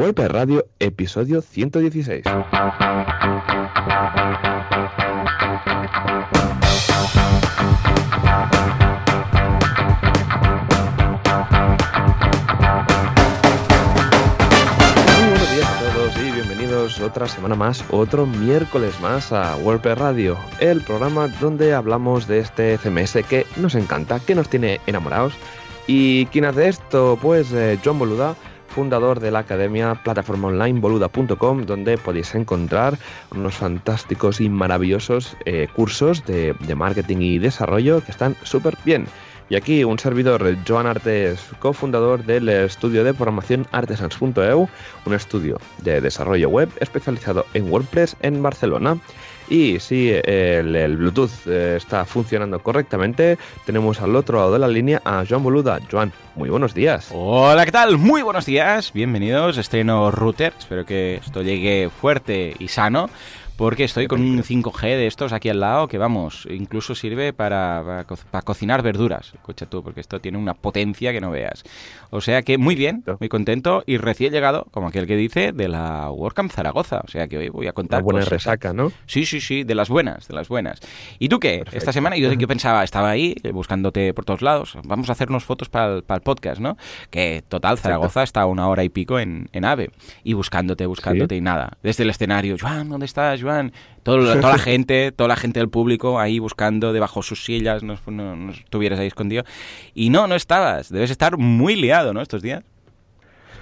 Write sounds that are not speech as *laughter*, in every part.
WordPress Radio, episodio 116. Muy buenos días a todos y bienvenidos otra semana más, otro miércoles más a WordPress Radio, el programa donde hablamos de este CMS que nos encanta, que nos tiene enamorados. ¿Y quién hace esto? Pues eh, John Boluda, fundador de la academia plataforma online boluda.com, donde podéis encontrar unos fantásticos y maravillosos eh, cursos de, de marketing y desarrollo que están súper bien. Y aquí un servidor, Joan Artes, cofundador del estudio de programación artesans.eu, un estudio de desarrollo web especializado en WordPress en Barcelona. Y si el, Bluetooth eh, está funcionando correctamente, tenemos al otro lado de la línea a Joan Boluda. Joan, muy buenos días. Hola, ¿qué tal? Muy buenos días, bienvenidos. Estreno router, espero que esto llegue fuerte y sano. Porque estoy con un 5G de estos aquí al lado que, vamos, incluso sirve para, para, co- para cocinar verduras. Escucha tú, porque esto tiene una potencia que no veas. O sea que muy bien, muy contento y recién llegado, como aquel que dice, de la WordCamp Zaragoza. O sea que hoy voy a contar Una buena resaca, ¿no? Sí, sí, sí, de las buenas, de las buenas. ¿Y tú qué? Perfecto. Esta semana yo, yo *laughs* pensaba, estaba ahí eh, buscándote por todos lados. Vamos a hacernos fotos para el, podcast, ¿no? Que total, Zaragoza está a una hora y pico en, en AVE. Y buscándote, buscándote y nada. Desde el escenario, Joan, ¿dónde estás, Joan? Todo, toda la *laughs* gente, toda la gente del público ahí buscando debajo sus sillas, no, no, no estuvieras ahí escondido. Y no, no estabas. Debes estar muy liado, ¿no? Estos días.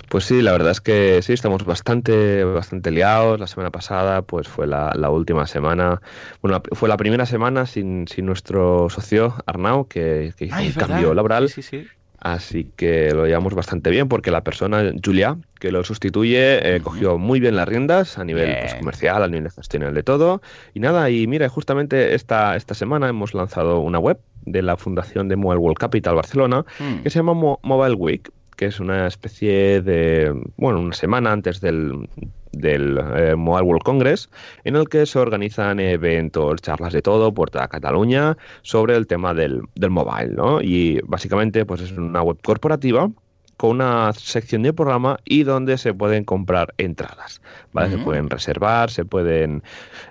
Pues sí, la verdad es que sí, estamos bastante, bastante liados. La semana pasada, pues fue la, la última semana. Bueno, fue la primera semana sin, sin nuestro socio Arnau, que, que hizo Ay, un es verdad. cambio laboral. Sí, sí, sí. Así que lo llevamos bastante bien porque la persona, Julia, que lo sustituye, eh, cogió muy bien las riendas a nivel pues, comercial, a nivel de gestional de todo. Y nada, y mira, justamente esta, esta semana hemos lanzado una web de la Fundación de Mobile World Capital Barcelona Mm. que se llama Mo- Mobile Week, que es una especie de, bueno, una semana antes del, del eh, Mobile World Congress, en el que se organizan eventos, charlas de todo por toda Cataluña sobre el tema del, del mobile, ¿no? Y básicamente, pues es una web corporativa con una sección de programa y donde se pueden comprar entradas, ¿vale? Se pueden reservar, se pueden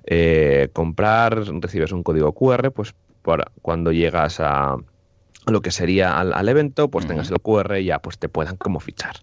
eh, comprar, recibes un código QR, pues para cuando llegas a lo que sería al, al evento, pues tengas el QR y ya pues te puedan como fichar,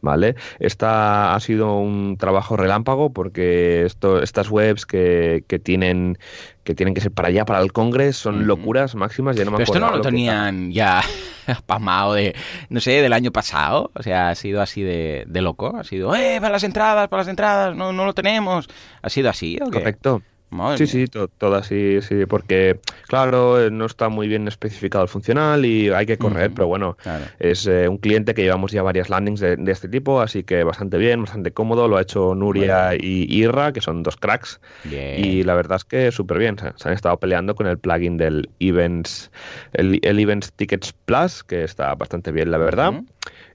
¿vale? Esta ha sido un trabajo relámpago porque esto, estas webs que, que tienen que tienen que ser para allá, para el Congreso, son locuras máximas. Ya no me Pero esto no lo que tenían ya *laughs* pasmado de, no sé, del año pasado. O sea, ha sido así de, de loco. Ha sido, eh, para las entradas, para las entradas, no, no lo tenemos. ¿Ha sido así o qué? Correcto. Madre Sí, mía. sí, to- todo así, sí, porque, claro, eh, no está muy bien especificado el funcional y hay que correr, pero bueno, Claro. es eh, un cliente que llevamos ya varias landings de, de este tipo, así que bastante bien, bastante cómodo, lo ha hecho Nuria y Irra, que son dos cracks, Bien. y la verdad es que súper bien, se, se han estado peleando con el plugin del Events, el, el Events Tickets Plus, que está bastante bien, la verdad.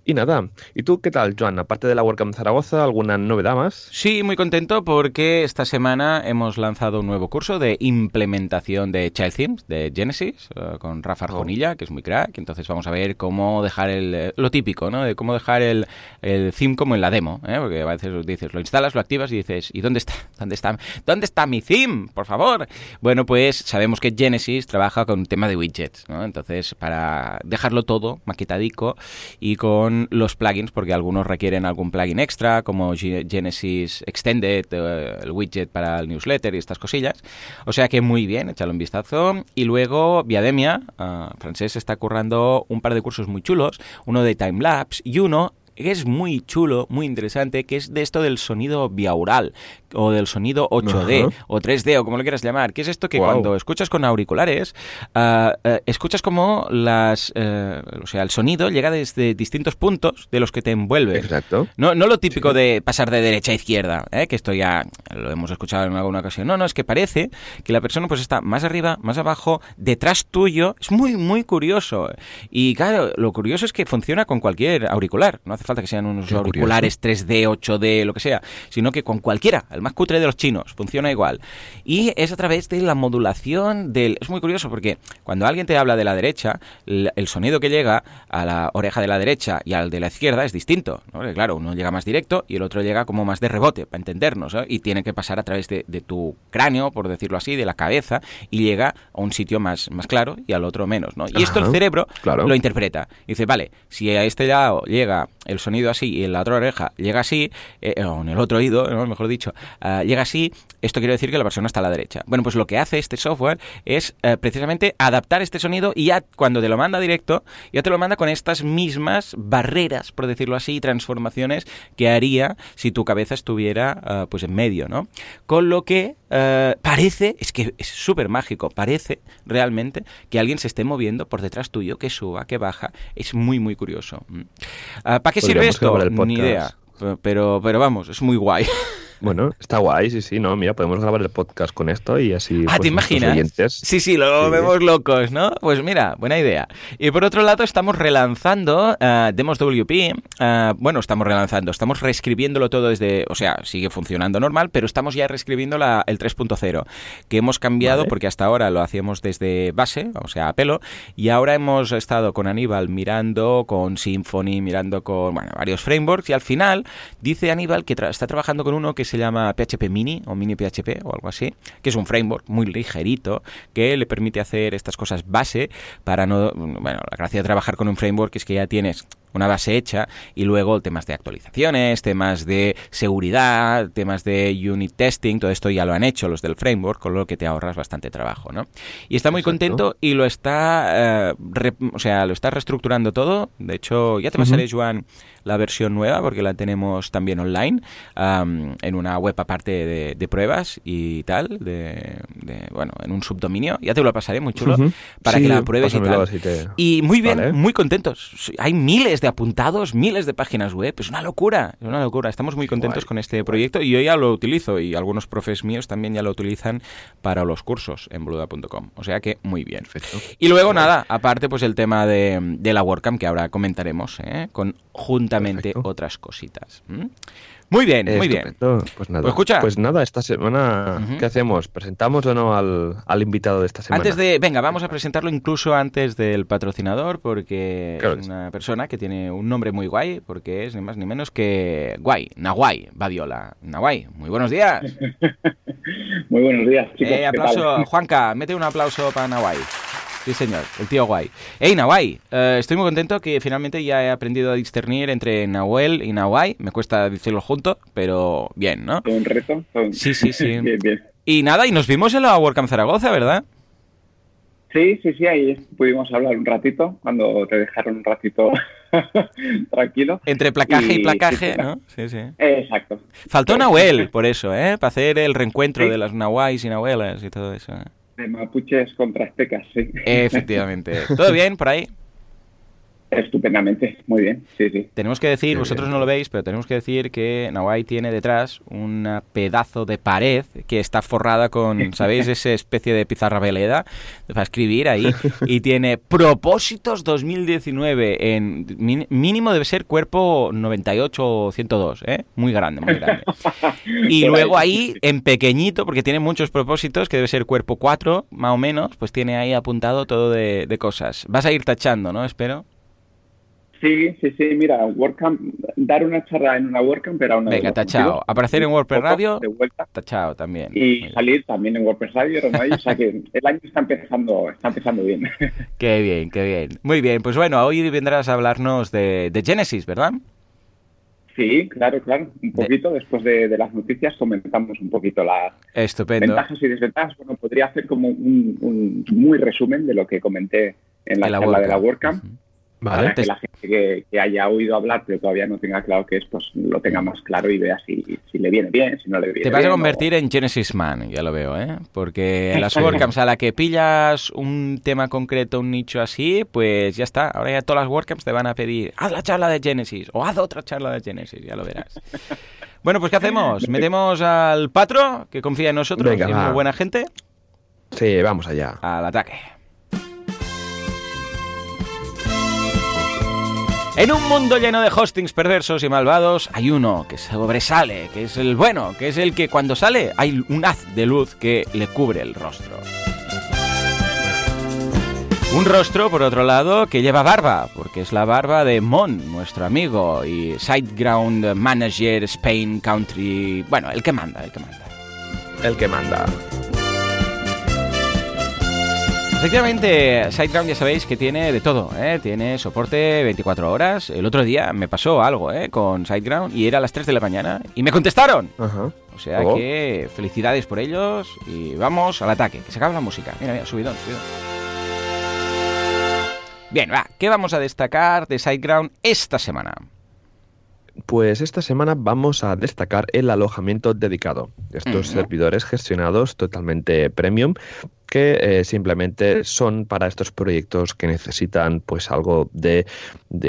Y nada, ¿y tú qué tal, Joan? Aparte de la WordCamp Zaragoza, ¿alguna novedad más? Sí, muy contento porque esta semana hemos lanzado un nuevo curso de implementación de Child Themes de Genesis eh, con Rafa Arjonilla, que es muy crack. Entonces vamos a ver cómo dejar el, eh, lo típico, ¿no? De cómo dejar el, el theme como en la demo, ¿eh? Porque a veces dices, lo instalas, lo activas y dices, ¿y dónde está? *laughs* ¿Dónde está? ¿Dónde está mi theme? Por favor. Bueno, pues sabemos que Genesis trabaja con un tema de widgets, ¿no? Entonces, para dejarlo todo maquetadico y con los plugins, porque algunos requieren algún plugin extra, como Ge- Genesis Extended, eh, el widget para el newsletter y estas cosillas. O sea que muy bien, échale un vistazo. Y luego, Viademia, ah, Francés está currando un par de cursos muy chulos, uno de timelapse y uno que es muy chulo, muy interesante, que es de esto del sonido biaural o del sonido 8D Ajá. o 3D o como lo quieras llamar, que es esto que cuando escuchas con auriculares, eh, escuchas como las, eh, o sea, el sonido llega desde distintos puntos de los que te envuelven. Exacto. No, no lo típico de pasar de derecha a izquierda, ¿eh? que esto ya lo hemos escuchado en alguna ocasión. No, no, es que parece que la persona pues está más arriba, más abajo, detrás tuyo. Es muy, muy curioso. Y claro, lo curioso es que funciona con cualquier auricular. No hace falta que sean unos auriculares 3D, 8D, lo que sea, sino que con cualquiera, el más cutre de los chinos, funciona igual. Y es a través de la modulación del... Es muy curioso porque cuando alguien te habla de la derecha, el sonido que llega a la oreja de la derecha y al de la izquierda es distinto. claro, uno llega más directo y el otro llega como más de rebote, para entendernos, y tiene que pasar a través de, tu cráneo, por decirlo así, de la cabeza, y llega a un sitio más, más claro y al otro menos. ¿no? Y esto el cerebro lo interpreta. Dice, vale, si a este lado llega el sonido así y en la otra oreja llega así, eh, o en el otro oído, mejor dicho, ah, llega así, esto quiere decir que la persona está a la derecha. Bueno, pues lo que hace este software es eh, precisamente adaptar este sonido y ya cuando te lo manda directo, ya te lo manda con estas mismas barreras, por decirlo así, transformaciones que haría si tu cabeza estuviera ah, pues en medio, ¿no? Con lo que eh, parece, es que es súper mágico, parece realmente que alguien se esté moviendo por detrás tuyo, que suba, que baja, es muy, muy curioso. Mm. ¿Para qué sirve esto? Ni idea. Pero, pero vamos, es muy guay. Bueno, está guay, sí, sí, no, mira, podemos grabar el podcast con esto y así. Ah, ¿te pues, imaginas? Sí, sí, lo vemos locos, ¿no? Pues mira, buena idea. Y por otro lado, estamos relanzando uh, Demos WP. Uh, bueno, estamos relanzando, estamos reescribiéndolo todo desde. O sea, sigue funcionando normal, pero estamos ya reescribiendo la, el 3.0, que hemos cambiado porque hasta ahora lo hacíamos desde base, o sea, a pelo, y ahora hemos estado con Aníbal mirando con Symfony, mirando con bueno, varios frameworks, y al final dice Aníbal que está trabajando con uno que se llama PHP Mini o Mini PHP o algo así, que es un framework muy ligerito que le permite hacer estas cosas base para no... Bueno, la gracia de trabajar con un framework es que ya tienes una base hecha y luego temas de actualizaciones, temas de seguridad, temas de unit testing, todo esto ya lo han hecho los del framework, con lo que te ahorras bastante trabajo, ¿no? Y está muy contento y lo está, eh, o sea, lo está reestructurando todo. De hecho, ya te pasaré, Joan, la versión nueva porque la tenemos también online en una web aparte de, pruebas y tal, de, bueno, en un subdominio. Ya te lo pasaré muy chulo para que la pruebes y tal. Y muy bien, muy contentos. Hay miles de apuntados, miles de páginas web. Es una locura, es una locura. Estamos muy contentos con este proyecto y yo ya lo utilizo y algunos profes míos también ya lo utilizan para los cursos en bluda.com. O sea que muy bien. Y luego nada, aparte pues el tema de, la WordCamp que ahora comentaremos, ¿eh? con juntamente otras cositas. Muy bien, muy bien. Pues nada, pues, escucha. pues nada, esta semana, ¿qué hacemos? ¿Presentamos o no al, invitado de esta semana? Antes de, venga, vamos a presentarlo incluso antes del patrocinador, porque es una persona que tiene un nombre muy guay, porque es ni más ni menos que Guay, Nahuay, Badiola. Nahuay, muy buenos días. *laughs* muy buenos días, chicos. Eh, aplauso, Juanca, mete un aplauso para Nahuay. Sí, señor, el tío guay. Hey, Nahuay, eh, estoy muy contento que finalmente ya he aprendido a discernir entre Nahuel y Nahuay. Me cuesta decirlo junto, pero bien, ¿no? Un reto. Sí, sí, sí. *laughs* bien, bien. Y nada, y nos vimos en la WordCamp Zaragoza, ¿verdad? Sí, sí, sí, ahí pudimos hablar un ratito, cuando te dejaron un ratito *laughs* tranquilo. Entre placaje y, placaje, ¿no? Sí, sí. Exacto. Faltó Nahuel, por eso, ¿eh? Para hacer el reencuentro de las Nahuays y Nahuelas y todo eso. ¿Eh? mapuches contra aztecas, sí. Efectivamente. ¿Todo bien por ahí? Estupendamente, muy bien, sí, sí. Tenemos que decir, vosotros no lo veis, pero tenemos que decir que Nawai tiene detrás un pedazo de pared que está forrada con, *laughs* ¿sabéis? Esa especie de pizarra veleda para escribir ahí. Y tiene propósitos 2019 en mínimo debe ser cuerpo 98 o 102, ¿eh? Muy grande, muy grande. *laughs* Y luego ahí, en pequeñito, porque tiene muchos propósitos, que debe ser cuerpo 4, más o menos, pues tiene ahí apuntado todo de, de cosas. Vas a ir tachando, ¿no? Espero. Sí, sí, sí, mira, WordCamp, dar una charla en una WordCamp era una... Venga, tachao. Aparecer en WordPress Radio, de vuelta. tachao también. Y salir también en WordPress Radio, o sea que el año está empezando, está empezando bien. *laughs* Qué bien, qué bien. Muy bien, pues bueno, hoy vendrás a hablarnos de, Genesis, ¿verdad? Sí, claro, claro. Un poquito, después de, las noticias, comentamos un poquito las ventajas y desventajas. Bueno, podría hacer como un, muy resumen de lo que comenté en la, charla de la WordCamp. Vale. que la gente que, haya oído hablar pero todavía no tenga claro qué es, pues lo tenga más claro y vea si, le viene bien, si no le viene Te vas a convertir en Genesis Man, ya lo veo, ¿eh? Porque las WordCamps a la que pillas un tema concreto, un nicho así, pues ya está. Ahora ya todas las WordCamps te van a pedir, haz la charla de Genesis o haz otra charla de Genesis, ya lo verás. *laughs* bueno, pues ¿qué hacemos? ¿Metemos al patro, que confía en nosotros, y es muy buena gente? Sí, vamos allá. Al ataque. En un mundo lleno de hostings perversos y malvados, hay uno que sobresale, que es el bueno, que es el que cuando sale hay un haz de luz que le cubre el rostro. Un rostro, por otro lado, que lleva barba, porque es la barba de Mon, nuestro amigo y Sideground Manager Spain Country. Bueno, el que manda, el que manda. El que manda. Efectivamente, SiteGround ya sabéis que tiene de todo, ¿eh? tiene soporte 24 horas. El otro día me pasó algo ¿eh? con SiteGround y era a las 3 de la mañana y me contestaron. O sea oh. que felicidades por ellos y vamos al ataque, que se acaba la música. Mira, mira, subidón, subidón. Bien, va, ¿qué vamos a destacar de SiteGround esta semana? Pues esta semana vamos a destacar el alojamiento dedicado. Estos servidores gestionados totalmente premium que eh, simplemente son para estos proyectos que necesitan pues algo de,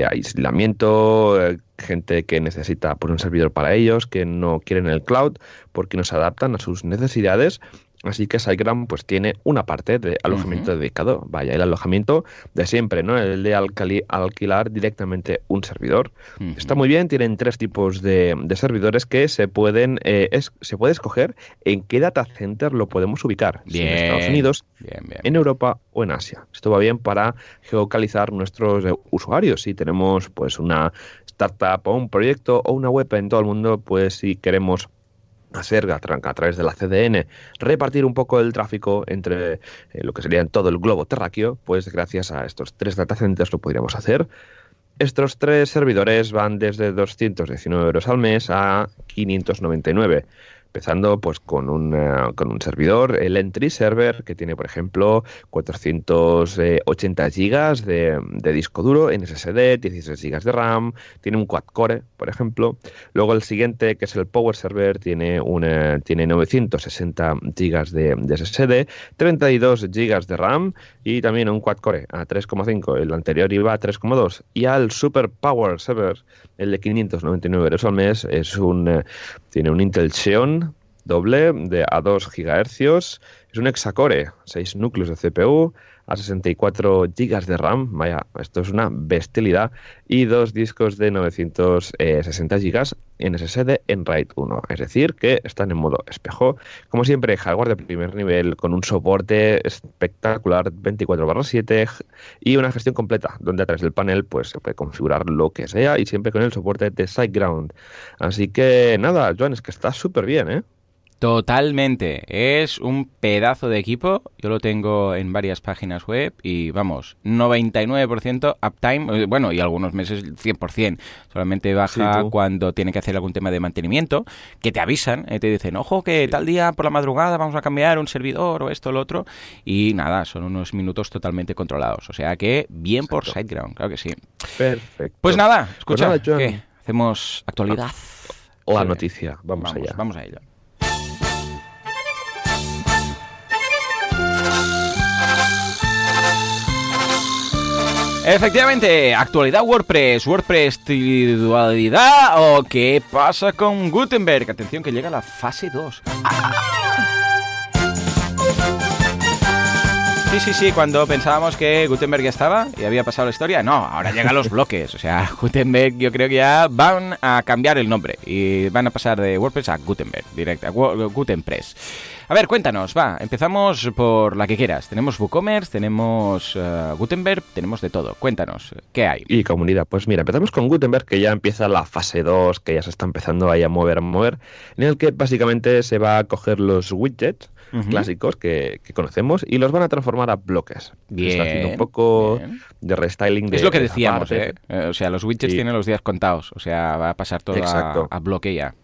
aislamiento, eh, gente que necesita pues, un servidor para ellos, que no quieren el cloud porque no se adaptan a sus necesidades Así que SiteGround pues tiene una parte de alojamiento dedicado. Vaya, el alojamiento de siempre, ¿no? El de alquilar directamente un servidor. Está muy bien, tienen tres tipos de, servidores que se pueden eh, se puede escoger en qué data center lo podemos ubicar. en Estados Unidos, en Europa o en Asia. Esto va bien para geocalizar nuestros eh, usuarios. Si tenemos pues una startup o un proyecto o una web en todo el mundo, pues si queremos a, a través de la CDN, repartir un poco el tráfico entre eh, lo que sería todo el globo terráqueo, pues gracias a estos tres datacenters lo podríamos hacer. Estos tres servidores van desde 219 euros al mes a 599 empezando pues con un, eh, con un servidor, el Entry Server, que tiene por ejemplo 480 GB de, de, disco duro en SSD, 16 GB de RAM, tiene un quad core, por ejemplo. Luego el siguiente, que es el Power Server, tiene, una, tiene 960 GB de, de SSD, 32 GB de RAM y también un quad core a 3,5. El anterior iba a 3,2. Y al Super Power Server, el de 599 euros al mes, es un, eh, tiene un Intel Xeon doble de a 2 GHz. Es un hexacore, 6 núcleos de CPU, a 64 GB de RAM, vaya, esto es una bestialidad, y dos discos de 960 GB en SSD en RAID 1, es decir, que están en modo espejo. Como siempre, hardware de primer nivel con un soporte espectacular 24/7 y una gestión completa, donde a través del panel pues se puede configurar lo que sea y siempre con el soporte de SiteGround. Así que nada, Joan, es que está súper bien, ¿eh? Totalmente. Es un pedazo de equipo. Yo lo tengo en varias páginas web y vamos, 99% uptime, eh, bueno, y algunos meses 100%. Solamente baja cuando tiene que hacer algún tema de mantenimiento, que te avisan, eh, te dicen, ojo, que tal día por la madrugada vamos a cambiar un servidor o esto o lo otro. Y nada, son unos minutos totalmente controlados. O sea que bien por SiteGround, claro que sí. Perfecto. Pues nada, escucha, pues ¿qué? Hacemos actualidad. La noticia, vamos, vamos allá. Vamos a ello. Efectivamente, actualidad WordPress, WordPress individualidad o qué pasa con Gutenberg. Atención que llega la fase 2. Sí, sí, sí, cuando pensábamos que Gutenberg ya estaba y había pasado la historia, no, ahora llegan los *laughs* bloques. O sea, Gutenberg yo creo que ya van a cambiar el nombre y van a pasar de WordPress a Gutenberg, directa, Gutenpress. A ver, cuéntanos, va, empezamos por la que quieras. Tenemos WooCommerce, tenemos eh, Gutenberg, tenemos de todo. Cuéntanos, ¿qué hay? Y comunidad, pues mira, empezamos con Gutenberg, que ya empieza la fase 2, que ya se está empezando ahí a mover, a mover, en el que básicamente se va a coger los widgets clásicos que, conocemos y los van a transformar a bloques. Bien. Está haciendo un poco de restyling de. Es lo que decíamos, ¿eh? ¿eh? O sea, los widgets tienen los días contados. O sea, va a pasar todo a, bloque ya.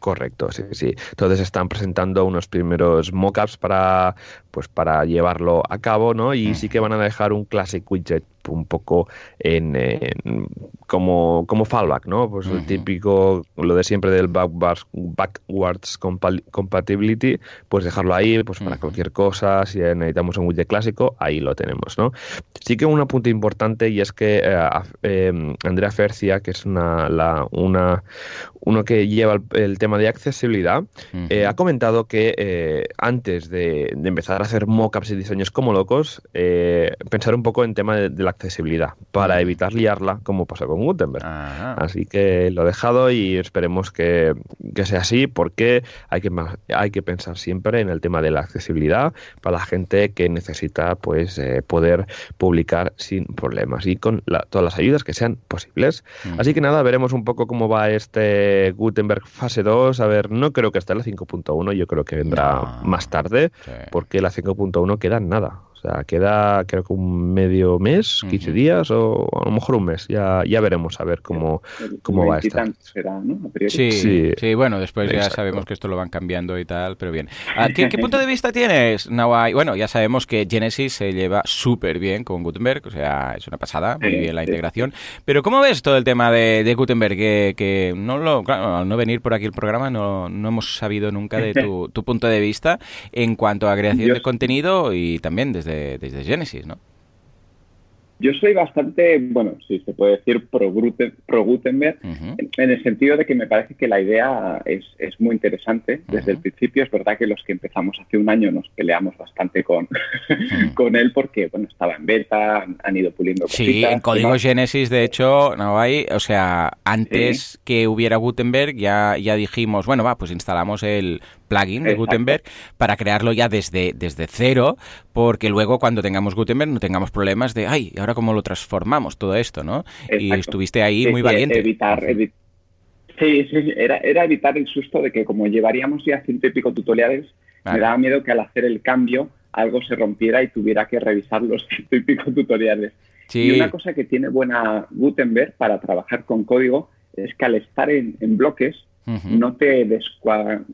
Correcto, sí, sí. Entonces están presentando unos primeros mockups para, pues, para llevarlo a cabo, ¿no? Y sí que van a dejar un classic widget un poco en, como, como fallback, ¿no? Pues el típico, lo de siempre del backwards, backwards compatibility, pues dejarlo ahí, pues para cualquier cosa, si necesitamos un widget clásico, ahí lo tenemos, ¿no? Sí que un apunte importante y es que eh, em, Andrea Fercia, que es una, la, una, uno que lleva el, tema de accesibilidad, eh, ha comentado que eh, antes de, empezar a hacer mockups y diseños como locos, pensar un poco en tema de, de la accesibilidad, para evitar liarla como pasó con Gutenberg. Así que lo he dejado y esperemos que, sea así, porque hay que, hay que pensar siempre en el tema de la accesibilidad para la gente que necesita pues eh, poder publicar sin problemas y con todas las ayudas que sean posibles. Mm. Así que nada, veremos un poco cómo va este Gutenberg fase 2. A ver, no creo que esté la 5.1, yo creo que vendrá más tarde, porque la 5.1 queda en nada. O sea, queda creo que un medio mes, 15 días o a lo mejor un mes. Ya, ya veremos a ver cómo, cómo va a estar. Sí, sí, bueno, después ya sabemos que esto lo van cambiando y tal, pero bien. Ah, ¿Qué, punto de *laughs* vista tienes, Nawai? Bueno, ya sabemos que Genesis se lleva súper bien con Gutenberg, o sea, es una pasada, muy bien la integración. Pero ¿cómo ves todo el tema de, Gutenberg? Que, no lo, al no venir por aquí el programa no, no hemos sabido nunca de tu, tu punto de vista en cuanto a creación de contenido y también desde desde, Genesis, ¿no? Yo soy bastante, bueno, si se puede decir pro, Gutenberg, en, el sentido de que me parece que la idea es, muy interesante. Desde el principio es verdad que los que empezamos hace un año nos peleamos bastante con, *laughs* con él porque, bueno, estaba en beta, han, ido puliendo cositas. Sí, en código Genesis, de hecho, no hay, o sea, antes que hubiera Gutenberg ya, ya dijimos, bueno, va, pues instalamos el plugin de Gutenberg para crearlo ya desde, desde cero, porque luego cuando tengamos Gutenberg no tengamos problemas de, ay, ahora cómo lo transformamos todo esto, ¿no? Y estuviste ahí muy valiente. Evitar, sí, sí, era, era evitar el susto de que como llevaríamos ya ciento y pico tutoriales, me daba miedo que al hacer el cambio algo se rompiera y tuviera que revisar los *laughs* ciento y pico tutoriales. Y una cosa que tiene buena Gutenberg para trabajar con código es que al estar en, en bloques no te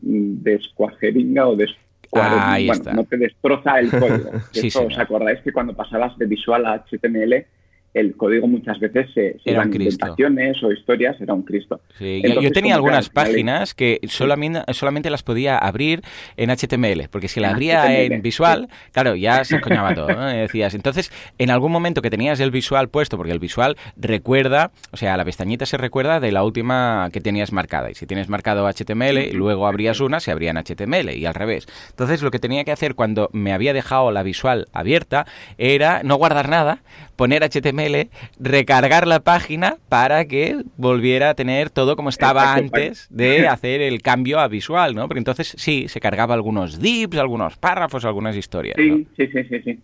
descuajeringa o no te destroza el código. *laughs* ¿Os acordáis que cuando pasabas de visual a HTML el código muchas veces se, se eran inventaciones o historias, era un Cristo. yo tenía algunas páginas que solamente, solamente las podía abrir en HTML, porque si la abría en visual, claro, ya se coñaba todo, Decías, entonces, en algún momento que tenías el visual puesto, porque el visual recuerda, o sea, la pestañita se recuerda de la última que tenías marcada, y si tienes marcado HTML y luego abrías una, se abría en HTML, y al revés. Entonces, lo que tenía que hacer cuando me había dejado la visual abierta era no guardar nada, poner HTML, recargar la página para que volviera a tener todo como estaba antes de *laughs* hacer el cambio a visual, ¿no? Porque entonces sí, se cargaba algunos dips, algunos párrafos, algunas historias. Sí, sí, sí, sí, sí.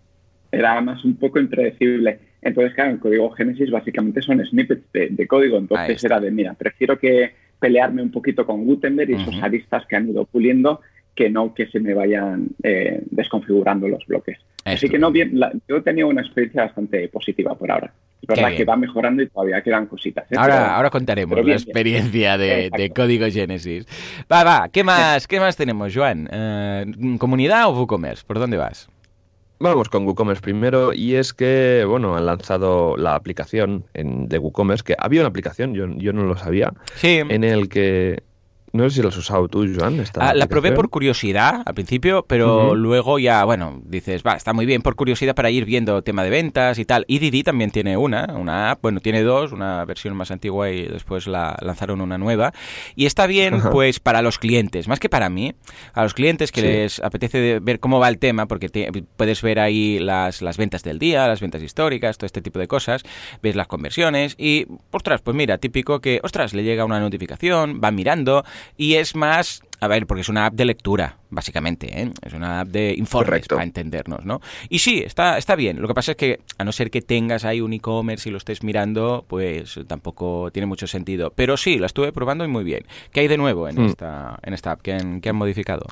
Era más un poco impredecible. Entonces, claro, en código Génesis básicamente son snippets de, código. Entonces era de, mira, prefiero que pelearme un poquito con Gutenberg y esos aristas que han ido puliendo que no que se me vayan eh, desconfigurando los bloques. Así que no bien, yo he tenido una experiencia bastante positiva por ahora. Es verdad que va mejorando y todavía quedan cositas. ¿eh? Ahora, ahora contaremos la experiencia de, código Genesis. Va, va, ¿qué más, ¿qué más tenemos, Joan? Eh, ¿Comunidad o WooCommerce? ¿Por dónde vas? Vamos con WooCommerce primero y es que, bueno, han lanzado la aplicación en, de WooCommerce, que había una aplicación, yo, yo no lo sabía, sí. en el que no sé si lo has usado tú, Joan. Ah, la probé por curiosidad al principio, pero luego ya, bueno, dices, va, está muy bien por curiosidad para ir viendo tema de ventas y tal. Y Didi también tiene una, una app, bueno, tiene dos, una versión más antigua y después la lanzaron una nueva. Y está bien, pues, para los clientes, más que para mí, a los clientes que les apetece ver cómo va el tema, porque puedes ver ahí las, las ventas del día, las ventas históricas, todo este tipo de cosas, ves las conversiones y, ostras, pues mira, típico que, ostras, le llega una notificación, va mirando y es más, a ver, porque es una app de lectura, básicamente, ¿eh? es una app de informes para entendernos, ¿no? Y sí, está, está bien. Lo que pasa es que, a no ser que tengas ahí un e-commerce y lo estés mirando, pues tampoco tiene mucho sentido. Pero sí, la estuve probando y muy bien. ¿Qué hay de nuevo en, hmm. esta, en esta app? ¿Qué han, qué han modificado?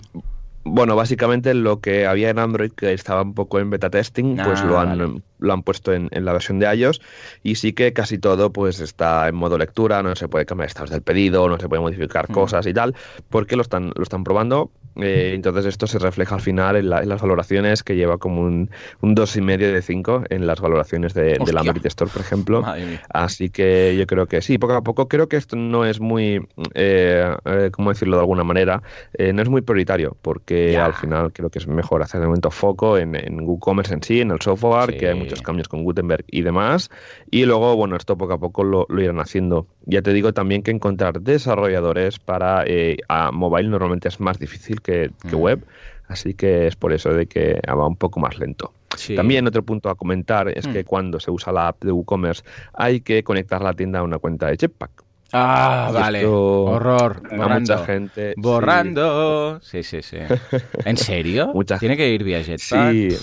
Bueno, básicamente lo que había en Android, que estaba un poco en beta testing, pues lo ah, han, lo han puesto en, la versión de iOS y sí que casi todo pues está en modo lectura, no se puede cambiar estados del pedido, no se puede modificar mm. cosas y tal, porque lo están, lo están probando. Eh, entonces esto se refleja al final en, las valoraciones que lleva como un, un 2,5 de 5 en las valoraciones de, la Android Store, por ejemplo. Así que yo creo que sí, poco a poco creo que esto no es muy, eh, eh ¿cómo decirlo de alguna manera? Eh, no es muy prioritario, porque al final creo que es mejor hacer de momento foco en, en WooCommerce en sí, en el software, que hay muchos cambios con Gutenberg y demás. Y luego, bueno, esto poco a poco lo, irán haciendo. Ya te digo también que encontrar desarrolladores para eh, a mobile normalmente es más difícil que, mm. web. Así que es por eso de que va un poco más lento. También otro punto a comentar es que mm. cuando se usa la app de WooCommerce hay que conectar la tienda a una cuenta de Jetpack. Ah, vale. Horror. Borrando. Mucha gente. Borrando. Sí, sí, sí. *laughs* ¿En serio? Tiene que ir vía Jetpack. Sí.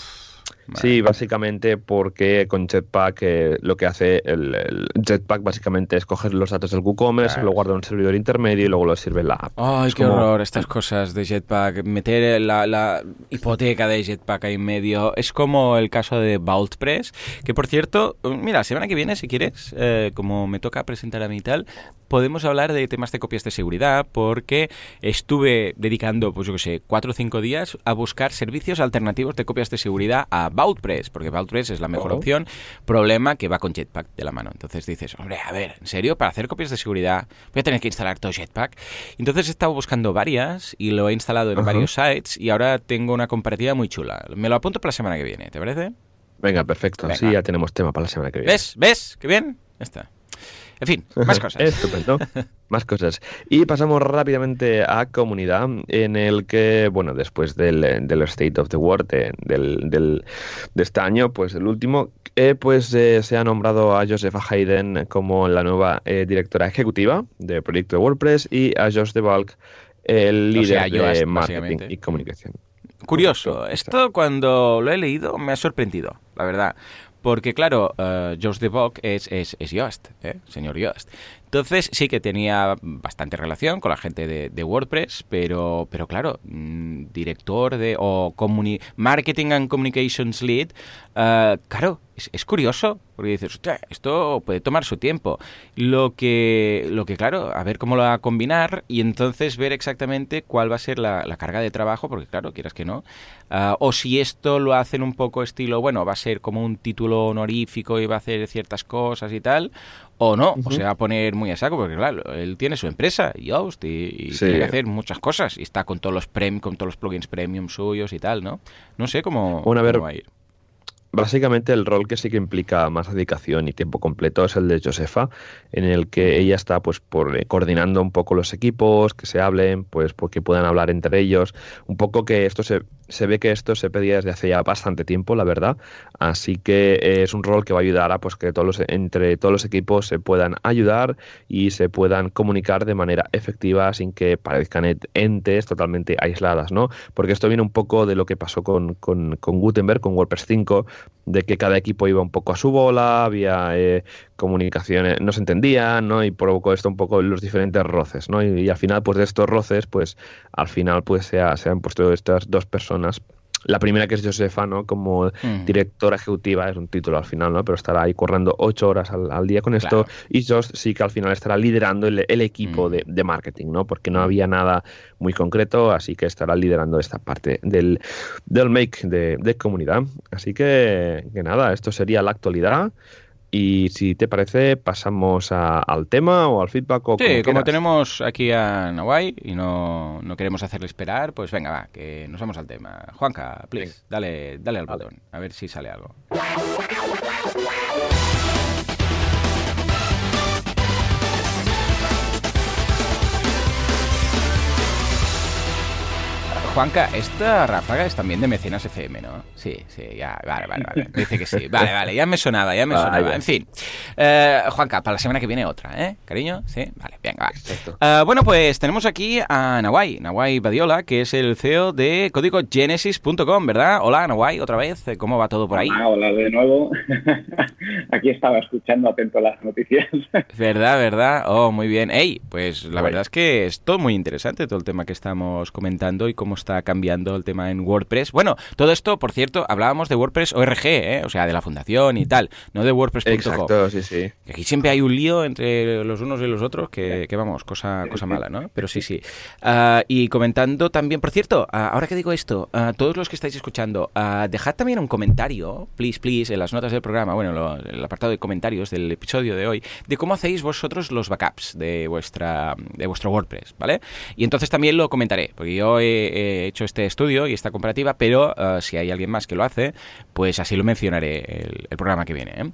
Sí, básicamente porque con Jetpack eh, lo que hace el, Jetpack básicamente es coger los datos del WooCommerce, lo guarda en un servidor intermedio y luego lo sirve en la app. Ay, qué horror estas cosas de Jetpack. Meter la, hipoteca de Jetpack ahí en medio. Es como el caso de VaultPress, que por cierto, mira, la semana que viene, si quieres, eh, como me toca presentar a mí y tal, podemos hablar de temas de copias de seguridad porque estuve dedicando, pues yo qué sé, cuatro o cinco días a buscar servicios alternativos de copias de seguridad a Vaultpress, porque Vaultpress es la mejor oh. opción. Problema que va con Jetpack de la mano. Entonces dices, hombre, a ver, ¿en serio? Para hacer copias de seguridad voy a tener que instalar todo Jetpack. Entonces he estado buscando varias y lo he instalado en varios sites y ahora tengo una comparativa muy chula. Me lo apunto para la semana que viene, ¿te parece? Venga, perfecto. Así ya tenemos tema para la semana que viene. ¿Ves? ¿Ves? ¿Qué bien? Ya está. En fin, más cosas. *laughs* Estupendo. más cosas. Y pasamos rápidamente a comunidad, en el que, bueno, después del, State of the World del, del, de este año, pues el último, eh, pues eh, se ha nombrado a Josefa Hayden como la nueva eh, directora ejecutiva del proyecto de WordPress y a Josh DeValk el líder de marketing y comunicación. Curioso, esto cuando lo he leído me ha sorprendido, la verdad. Porque, claro, uh, Josh DeVock es, es, es Yoast, ¿eh? señor Yoast. Entonces sí que tenía bastante relación con la gente de, WordPress, pero, pero claro, mm, director de o Marketing and Communications Lead, uh, claro, es, curioso, porque dices, esto puede tomar su tiempo. Lo que, lo que, claro, a ver cómo lo va a combinar y entonces ver exactamente cuál va a ser la, carga de trabajo, porque claro, quieras que no. Uh, o si esto lo hacen un poco estilo, bueno, va a ser como un título honorífico y va a hacer ciertas cosas y tal, o no, o se va a poner muy a saco, porque claro, él tiene su empresa, Yoast, y, tiene que hacer muchas cosas, y está con todos los prem, con todos los plugins premium suyos y tal, ¿no? No sé cómo, cómo va a ir. Básicamente el rol que sí que implica más dedicación y tiempo completo es el de Josefa, en el que ella está pues por eh, coordinando un poco los equipos, que se hablen, pues porque puedan hablar entre ellos, un poco que esto se, se ve que esto se pedía desde hace ya bastante tiempo, la verdad, así que es un rol que va a ayudar a pues que todos los, entre todos los equipos se puedan ayudar y se puedan comunicar de manera efectiva sin que parezcan entes totalmente aisladas, ¿no? Porque esto viene un poco de lo que pasó con, con, con Gutenberg, con WordPress 5, de que cada equipo iba un poco a su bola, había eh, comunicaciones, no se entendían, ¿no? Y provocó esto un poco los diferentes roces, ¿no? Y, al final, pues de estos roces, pues al final, pues se, se han puesto estas dos personas la primera que es Josefa, ¿no? Como mm. directora ejecutiva, es un título al final, ¿no? Pero estará ahí corriendo ocho horas al, día con esto. Y Josh sí que al final estará liderando el, equipo mm. de, marketing, ¿no? Porque no había nada muy concreto, así que estará liderando esta parte del, del make de, de comunidad. Así que, que nada, esto sería la actualidad. Y si te parece, pasamos al tema o al feedback. O sí, como, tenemos aquí a Nawai y no, no, queremos hacerle esperar, pues venga, va, que nos vamos al tema. Juanca, please, dale, dale al botón, a ver si sale algo. Juanca, esta ráfaga es también de Mecenas FM, ¿no? Sí, sí, ya, vale, vale, vale. Dice que sí. Vale, vale, ya me sonaba, ya me sonaba. En fin. Eh, Juanca, para la semana que viene otra, ¿eh? Cariño, sí, vale, venga, va. Uh, bueno, pues tenemos aquí a Nawai, Nawai Badiola, que es el CEO de códigogenesis.com, ¿verdad? Hola, Nawai, otra vez, ¿cómo va todo por ahí? Hola, hola de nuevo. *laughs* aquí estaba escuchando atento a las noticias. *laughs* ¿Verdad, verdad? Oh, muy bien. Ey, pues la verdad es que es todo muy interesante, todo el tema que estamos comentando y cómo está está cambiando el tema en WordPress. Bueno, todo esto, por cierto, hablábamos de WordPress ORG, ¿eh? o sea, de la fundación y tal, no de WordPress.com. Exacto, sí, sí. aquí siempre hay un lío entre los unos y los otros que, vamos, cosa, cosa *laughs* mala, ¿no? Pero sí, sí. Ah, y comentando también, por cierto, ah, ahora que digo esto, a ah, todos los que estáis escuchando, dejad también un comentario, please, please, en las notas del programa, bueno, el apartado de comentarios del episodio de hoy, de cómo hacéis vosotros los backups de vuestra de vuestro WordPress, ¿vale? Y entonces también lo comentaré, porque yo he he hecho este estudio y esta comparativa, pero eh, si hay alguien más que lo hace, pues así lo mencionaré el, el programa que viene. ¿eh?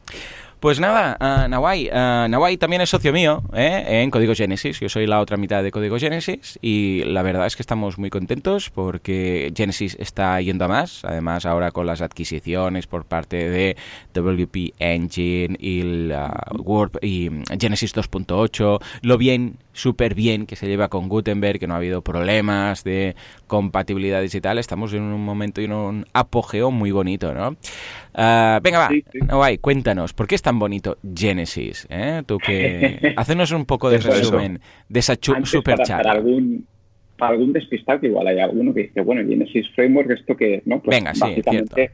Pues nada, uh, Nawai, también es socio mío en Código Genesis. Yo soy la otra mitad de Código Genesis y la verdad es que estamos muy contentos porque Genesis está yendo a más. Además, ahora con las adquisiciones por parte de WP Engine y Warp y Genesis 2.8, lo bien, súper bien que se lleva con Gutenberg, que no ha habido problemas de compatibilidades y tal. Estamos en un momento y en un apogeo muy bonito, ¿no? Uh, venga, va, Nawai, cuéntanos, ¿por qué es tan bonito Genesis? Eh? Tú que... *laughs* Hacenos un poco de resumen de esa super chat. Para, algún, para algún despistado, que igual hay alguno que dice, bueno, Genesis Framework, ¿esto qué es? ¿no? Pues venga, básicamente,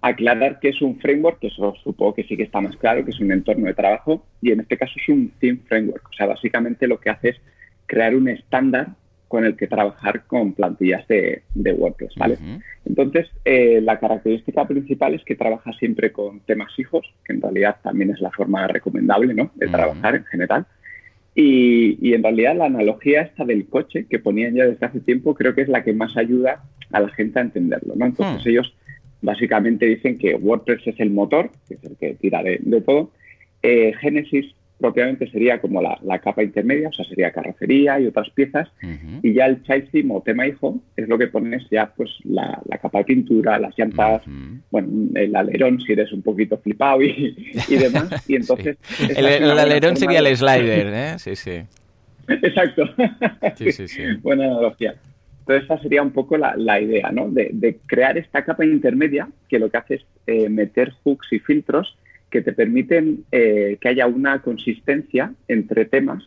aclarar que es un framework, que eso supongo que sí que está más claro, que es un entorno de trabajo, y en este caso es un theme framework. O sea, básicamente lo que hace es crear un estándar con el que trabajar con plantillas de, WordPress, ¿vale? Entonces, eh, la característica principal es que trabaja siempre con temas hijos, que en realidad también es la forma recomendable, ¿no?, de trabajar en general. Y, en realidad la analogía esta del coche que ponían ya desde hace tiempo creo que es la que más ayuda a la gente a entenderlo, ¿no? Entonces hmm. ellos básicamente dicen que WordPress es el motor, que es el que tira de, todo. Eh, Genesis propiamente sería como la, capa intermedia, o sea, sería carrocería y otras piezas, y ya el theme o tema hijo es lo que pones ya pues la, capa de pintura, las llantas, bueno, el alerón si eres un poquito flipado y, demás, y *laughs* entonces... El, alerón sería el slider, *laughs* ¿eh? Sí, sí. Exacto. Sí, sí, sí. *laughs* Buena analogía. Entonces esa sería un poco la, idea, ¿no? De, crear esta capa intermedia que lo que hace es eh, meter hooks y filtros que te permiten eh, que haya una consistencia entre temas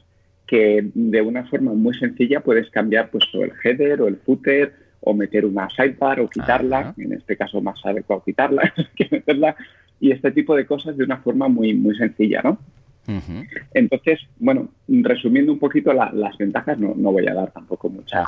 que de una forma muy sencilla puedes cambiar pues o el header o el footer o meter una sidebar o quitarla, en este caso más adecuado quitarla *laughs* que meterla y este tipo de cosas de una forma muy muy sencilla, ¿no? Entonces, bueno, resumiendo un poquito las ventajas, no, no, voy a dar tampoco mucha,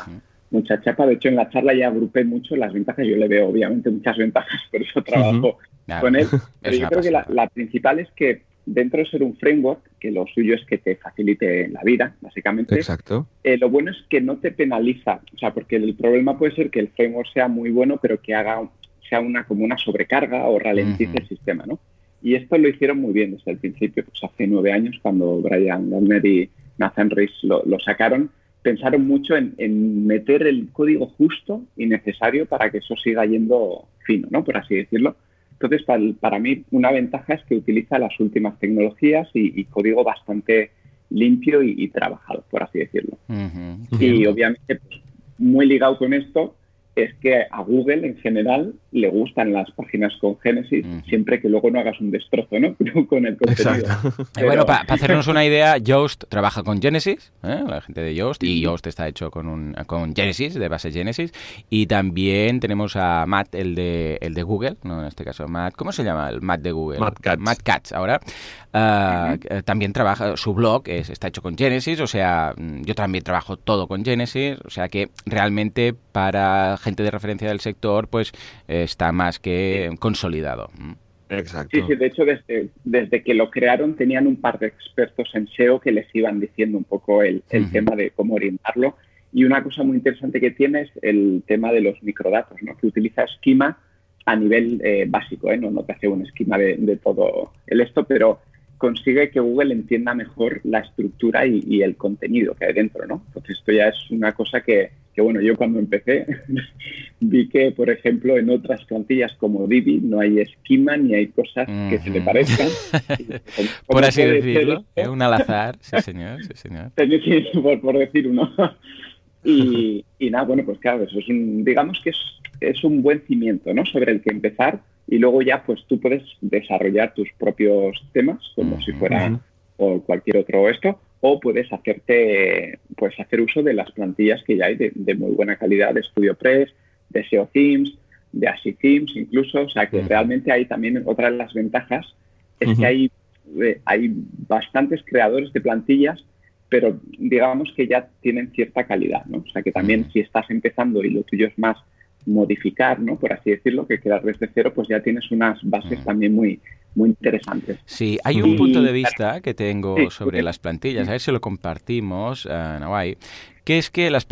mucha chapa. De hecho, en la charla ya agrupé mucho las ventajas. Yo le veo, obviamente, muchas ventajas, *laughs* por eso trabajo con él. *laughs* Pero yo creo que la, principal es que dentro de ser un framework, que lo suyo es que te facilite la vida, básicamente. Exacto. Eh, lo bueno es que no te penaliza. O sea, porque el problema puede ser que el framework sea muy bueno, pero que haga sea una como una sobrecarga o ralentice el sistema, ¿no? Y esto lo hicieron muy bien desde el principio, pues hace nueve años, cuando Brian Lerner y Nathan Rees lo, lo sacaron, pensaron mucho en, meter el código justo y necesario para que eso siga yendo fino, ¿no? Por así decirlo. Entonces, para, mí, una ventaja es que utiliza las últimas tecnologías y, código bastante limpio y, trabajado, por así decirlo. Y obviamente, pues, muy ligado con esto, es que a Google en general le gustan las páginas con Genesis, siempre que luego no hagas un destrozo, ¿no? *laughs* con el contenido. Bueno, para hacernos una idea, Yoast trabaja con Genesis, ¿eh? la gente de Yoast, y Yoast está hecho con, un, con Genesis, de base Genesis, y también tenemos a Matt, el de, el de Google, ¿no? En este caso, Matt, ¿cómo se llama el Matt de Google? Matt Katz. Matt Katz, ahora. Ah, eh, también trabaja, su blog está hecho con Genesis, o sea, mm, yo también trabajo todo con Genesis, o sea que realmente para gente de referencia del sector, pues está más que consolidado. Exacto. Sí, sí, de hecho desde, desde que lo crearon tenían un par de expertos en SEO que les iban diciendo un poco el, tema de cómo orientarlo. Y una cosa muy interesante que tiene es el tema de los microdatos, ¿no? que utiliza esquema a nivel eh, básico, ¿eh? no, no te hace un esquema de, de, todo el esto, pero consigue que Google entienda mejor la estructura y, el contenido que hay dentro, ¿no? Entonces esto ya es una cosa que, bueno, yo cuando empecé *laughs* vi que, por ejemplo, en otras plantillas como Divi no hay esquema ni hay cosas que se le parezcan. *laughs* por así decirlo, es un al azar, sí señor, sí señor. *laughs* por, por decir uno. Y, y, nada, bueno, pues claro, eso es un, digamos que es, es un buen cimiento, ¿no? Sobre el que empezar y luego ya pues tú puedes desarrollar tus propios temas como si fuera o cualquier otro esto o puedes hacerte pues hacer uso de las plantillas que ya hay de, muy buena calidad de StudioPress, de SEO Themes, de ASI Themes incluso, o sea que realmente hay también otra de las ventajas es que hay eh, hay bastantes creadores de plantillas pero digamos que ya tienen cierta calidad, ¿no? O sea que también si estás empezando y lo tuyo es más modificar, ¿no? Por así decirlo, que crear desde cero, pues ya tienes unas bases mm. también muy, muy interesantes. Sí, hay un punto de vista que tengo sobre las plantillas, a ver si lo compartimos, uh, que es que las,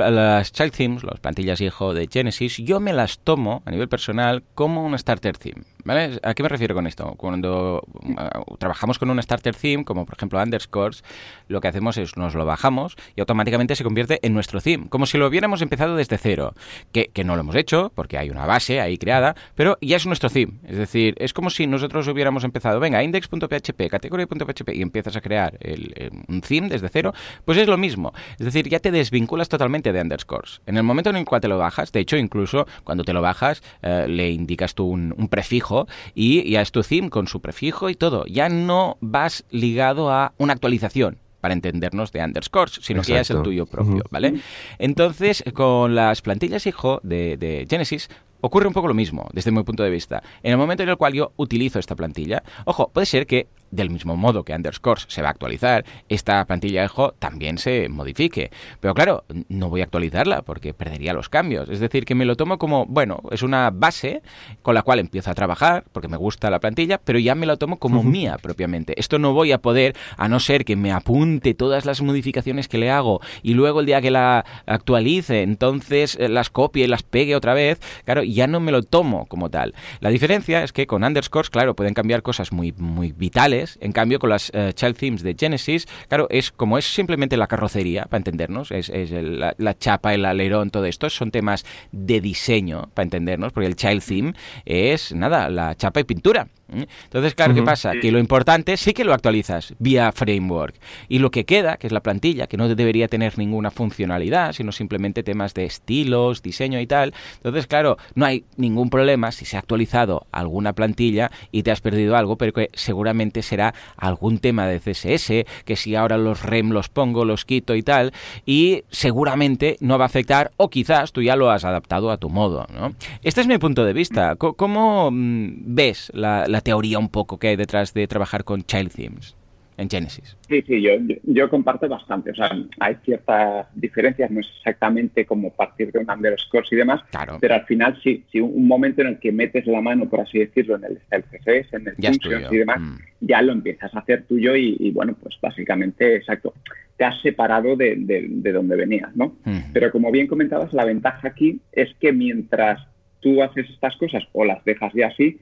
child themes, las plantillas hijo de Genesis, yo me las tomo a nivel personal como un starter theme. ¿Vale? ¿A qué me refiero con esto? Cuando uh, trabajamos con un starter theme, como por ejemplo underscores, lo que hacemos es nos lo bajamos y automáticamente se convierte en nuestro theme, como si lo hubiéramos empezado desde cero, que, que no lo hemos hecho, porque hay una base ahí creada, pero ya es nuestro theme. Es decir, es como si nosotros hubiéramos empezado, venga, index.php, category.php y empiezas a crear el, un theme desde cero, pues es lo mismo. Es decir, ya te desvinculas totalmente de underscores. En el momento en el cual te lo bajas, de hecho, incluso cuando te lo bajas, eh, le indicas tú un, un prefijo y ya es tu theme con su prefijo y todo. Ya no vas ligado a una actualización para entendernos de underscores, sino que ya es el tuyo propio, ¿vale? Entonces, con las plantillas hijo de, de Genesis, ocurre un poco lo mismo, desde mi punto de vista. En el momento en el cual yo utilizo esta plantilla, ojo, puede ser que del mismo modo que underscores se va a actualizar, esta plantilla EJO también se modifique. Pero claro, no voy a actualizarla porque perdería los cambios. Es decir, que me lo tomo como, bueno, es una base con la cual empiezo a trabajar porque me gusta la plantilla, pero ya me la tomo como mía propiamente. Esto no voy a poder, a no ser que me apunte todas las modificaciones que le hago y luego el día que la actualice, entonces eh, las copie y las pegue otra vez, claro, ya no me lo tomo como tal. La diferencia es que con underscores, claro, pueden cambiar cosas muy, muy vitales en cambio, con las eh, Child Themes de Genesis, claro, es como es simplemente la carrocería, para entendernos, es, la, chapa, el alerón, todo esto, son temas de diseño, para entendernos, porque el Child Theme es, nada, la chapa y pintura. Entonces, claro, ¿qué pasa? Que lo importante sí que lo actualizas vía framework. Y lo que queda, que es la plantilla, que no debería tener ninguna funcionalidad, sino simplemente temas de estilos, diseño y tal. Entonces, claro, no hay ningún problema si se ha actualizado alguna plantilla y te has perdido algo, pero que seguramente será algún tema de CSS, que si ahora los REM los pongo, los quito y tal, y seguramente no va a afectar, o quizás tú ya lo has adaptado a tu modo, ¿no? Este es mi punto de vista. ¿Cómo mm, ves la teoría un poco que hay detrás de trabajar con child themes en Genesis. Sí, sí, yo, yo, comparto bastante. O sea, hay ciertas diferencias, no es exactamente como partir de un underscore y demás, pero al final sí, sí, un momento en el que metes la mano, por así decirlo, en el CSS, en el functions y demás, mm. ya lo empiezas a hacer tuyo y, bueno, pues básicamente, exacto, te has separado de, de, donde venías, ¿no? Mm. Pero como bien comentabas, la ventaja aquí es que mientras tú haces estas cosas o las dejas ya así,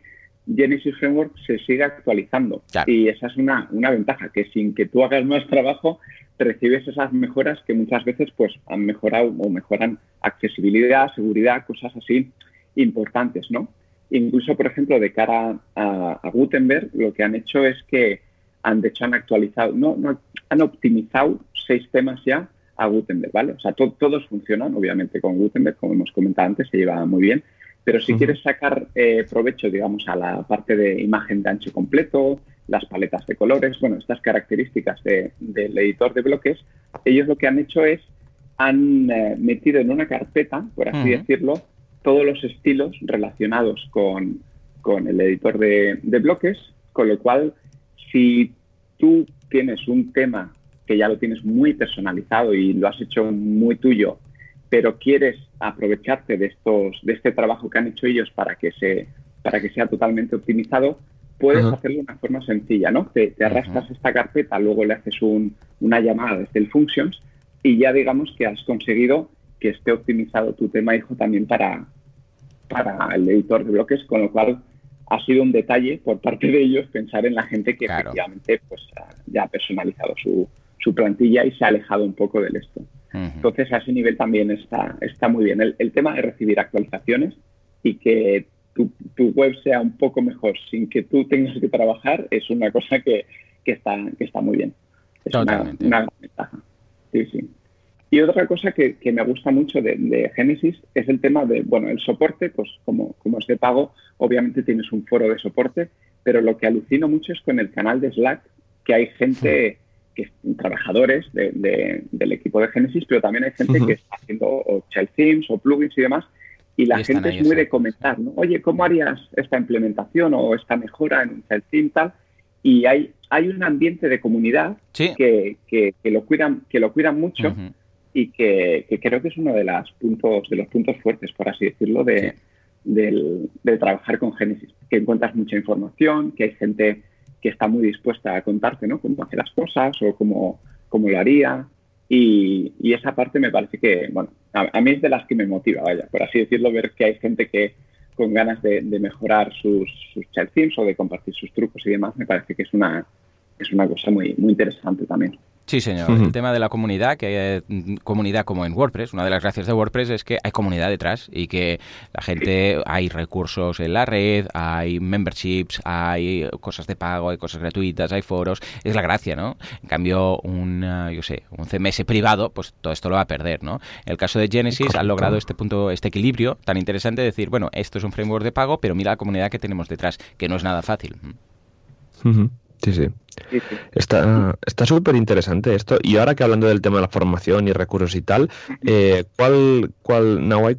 Genesis Framework se sigue actualizando. Y esa es una, una, ventaja, que sin que tú hagas más trabajo, recibes esas mejoras que muchas veces pues, han mejorado o mejoran accesibilidad, seguridad, cosas así importantes, ¿no? Incluso, por ejemplo, de cara a, Gutenberg, lo que han hecho es que han, de hecho, han actualizado, no, no, han optimizado seis temas ya a Gutenberg, ¿vale? O sea, todos funcionan, obviamente, con Gutenberg, como hemos comentado antes, se lleva muy bien, pero si quieres sacar eh, provecho, digamos, a la parte de imagen de ancho completo, las paletas de colores, bueno, estas características del editor de bloques, ellos lo que han hecho es, han eh, metido en una carpeta, por así decirlo, todos los estilos relacionados con, el editor de, de bloques, con lo cual, si tú tienes un tema que ya lo tienes muy personalizado y lo has hecho muy tuyo pero quieres aprovecharte de estos, de este trabajo que han hecho ellos para que se, para que sea totalmente optimizado, puedes hacerlo de una forma sencilla, ¿no? Te, arrastras esta carpeta, luego le haces una llamada desde el functions y ya digamos que has conseguido que esté optimizado tu tema hijo también para, para el editor de bloques, con lo cual ha sido un detalle por parte de ellos pensar en la gente que efectivamente pues, ya ha personalizado su, su plantilla y se ha alejado un poco del esto. Entonces, a ese nivel también está, está muy bien. El, tema de recibir actualizaciones y que tu, web sea un poco mejor sin que tú tengas que trabajar es una *laughs* cosa que, está, que está muy bien. Es una, ventaja. Sí, sí. Y otra cosa que, me gusta mucho de, Genesis es el tema de, bueno, el soporte, pues como, como es de pago, obviamente tienes un foro de soporte, pero lo que alucino mucho es con el canal de Slack, que hay gente trabajadores del equipo de Genesis, pero también hay gente que está haciendo o child themes o plugins y demás, y la gente es muy de comentar, ¿no? Oye, ¿cómo harías esta implementación o esta mejora en un child theme tal? Y hay, hay un ambiente de comunidad que, que, lo cuidan, que lo cuidan mucho y que, creo que es uno de los puntos, de los puntos fuertes, por así decirlo, de, del, de trabajar con Genesis. Que encuentras mucha información, que hay gente que está muy dispuesta a contarte, ¿no? Cómo hace las cosas o cómo, cómo lo haría. Y, esa parte me parece que, bueno, a, mí es de las que me motiva, vaya, por así decirlo, ver que hay gente que con ganas de, mejorar sus, sus o de compartir sus trucos y demás, me parece que es una, es una cosa muy, muy interesante también. Sí, señor. El tema de la comunidad, que hay mm, comunidad como en WordPress, una de las gracias de WordPress es que hay comunidad detrás y que la gente, hay recursos en la red, hay memberships, hay cosas de pago, hay cosas gratuitas, hay foros. Es la gracia, ¿no? En cambio, un, yo sé, un CMS privado, pues todo esto lo va a perder, ¿no? En el caso de Genesis han logrado este punto, este equilibrio tan interesante de decir, bueno, esto es un framework de pago, pero mira la comunidad que tenemos detrás, que no es nada fácil. Sí, sí. Está está súper interesante esto. Y ahora que hablando del tema de la formación y recursos y tal, eh, ¿cuál, cuál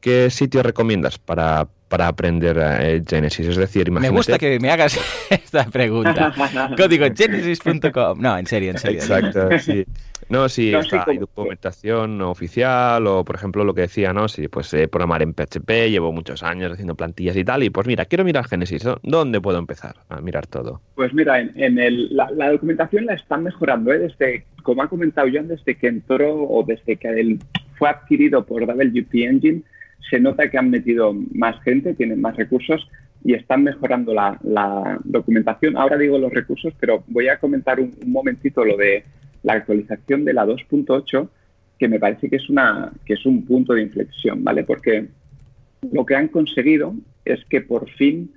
qué sitio recomiendas para, para aprender eh, Genesis? Es decir, Me gusta que me hagas *laughs* esta pregunta. *laughs* Código genesis.com. No, en serio, en serio. Exacto, sí. No, si hay documentación oficial o, por ejemplo, lo que decía, ¿no? Si pues eh, programar en PHP, llevo muchos años haciendo plantillas y tal, y pues mira, quiero mirar Genesis, ¿dónde puedo empezar a mirar todo? Pues mira, en, el, la, documentación la están mejorando, ¿eh? Desde, como ha comentado John, desde que entró o desde que fue adquirido por WP Engine, se nota que han metido más gente, tienen más recursos y están mejorando la, documentación. Ahora digo los recursos, pero voy a comentar un momentito lo de la actualización de la 2.8, que me parece que es, una, que es un punto de inflexión, ¿vale? Porque lo que han conseguido es que por fin,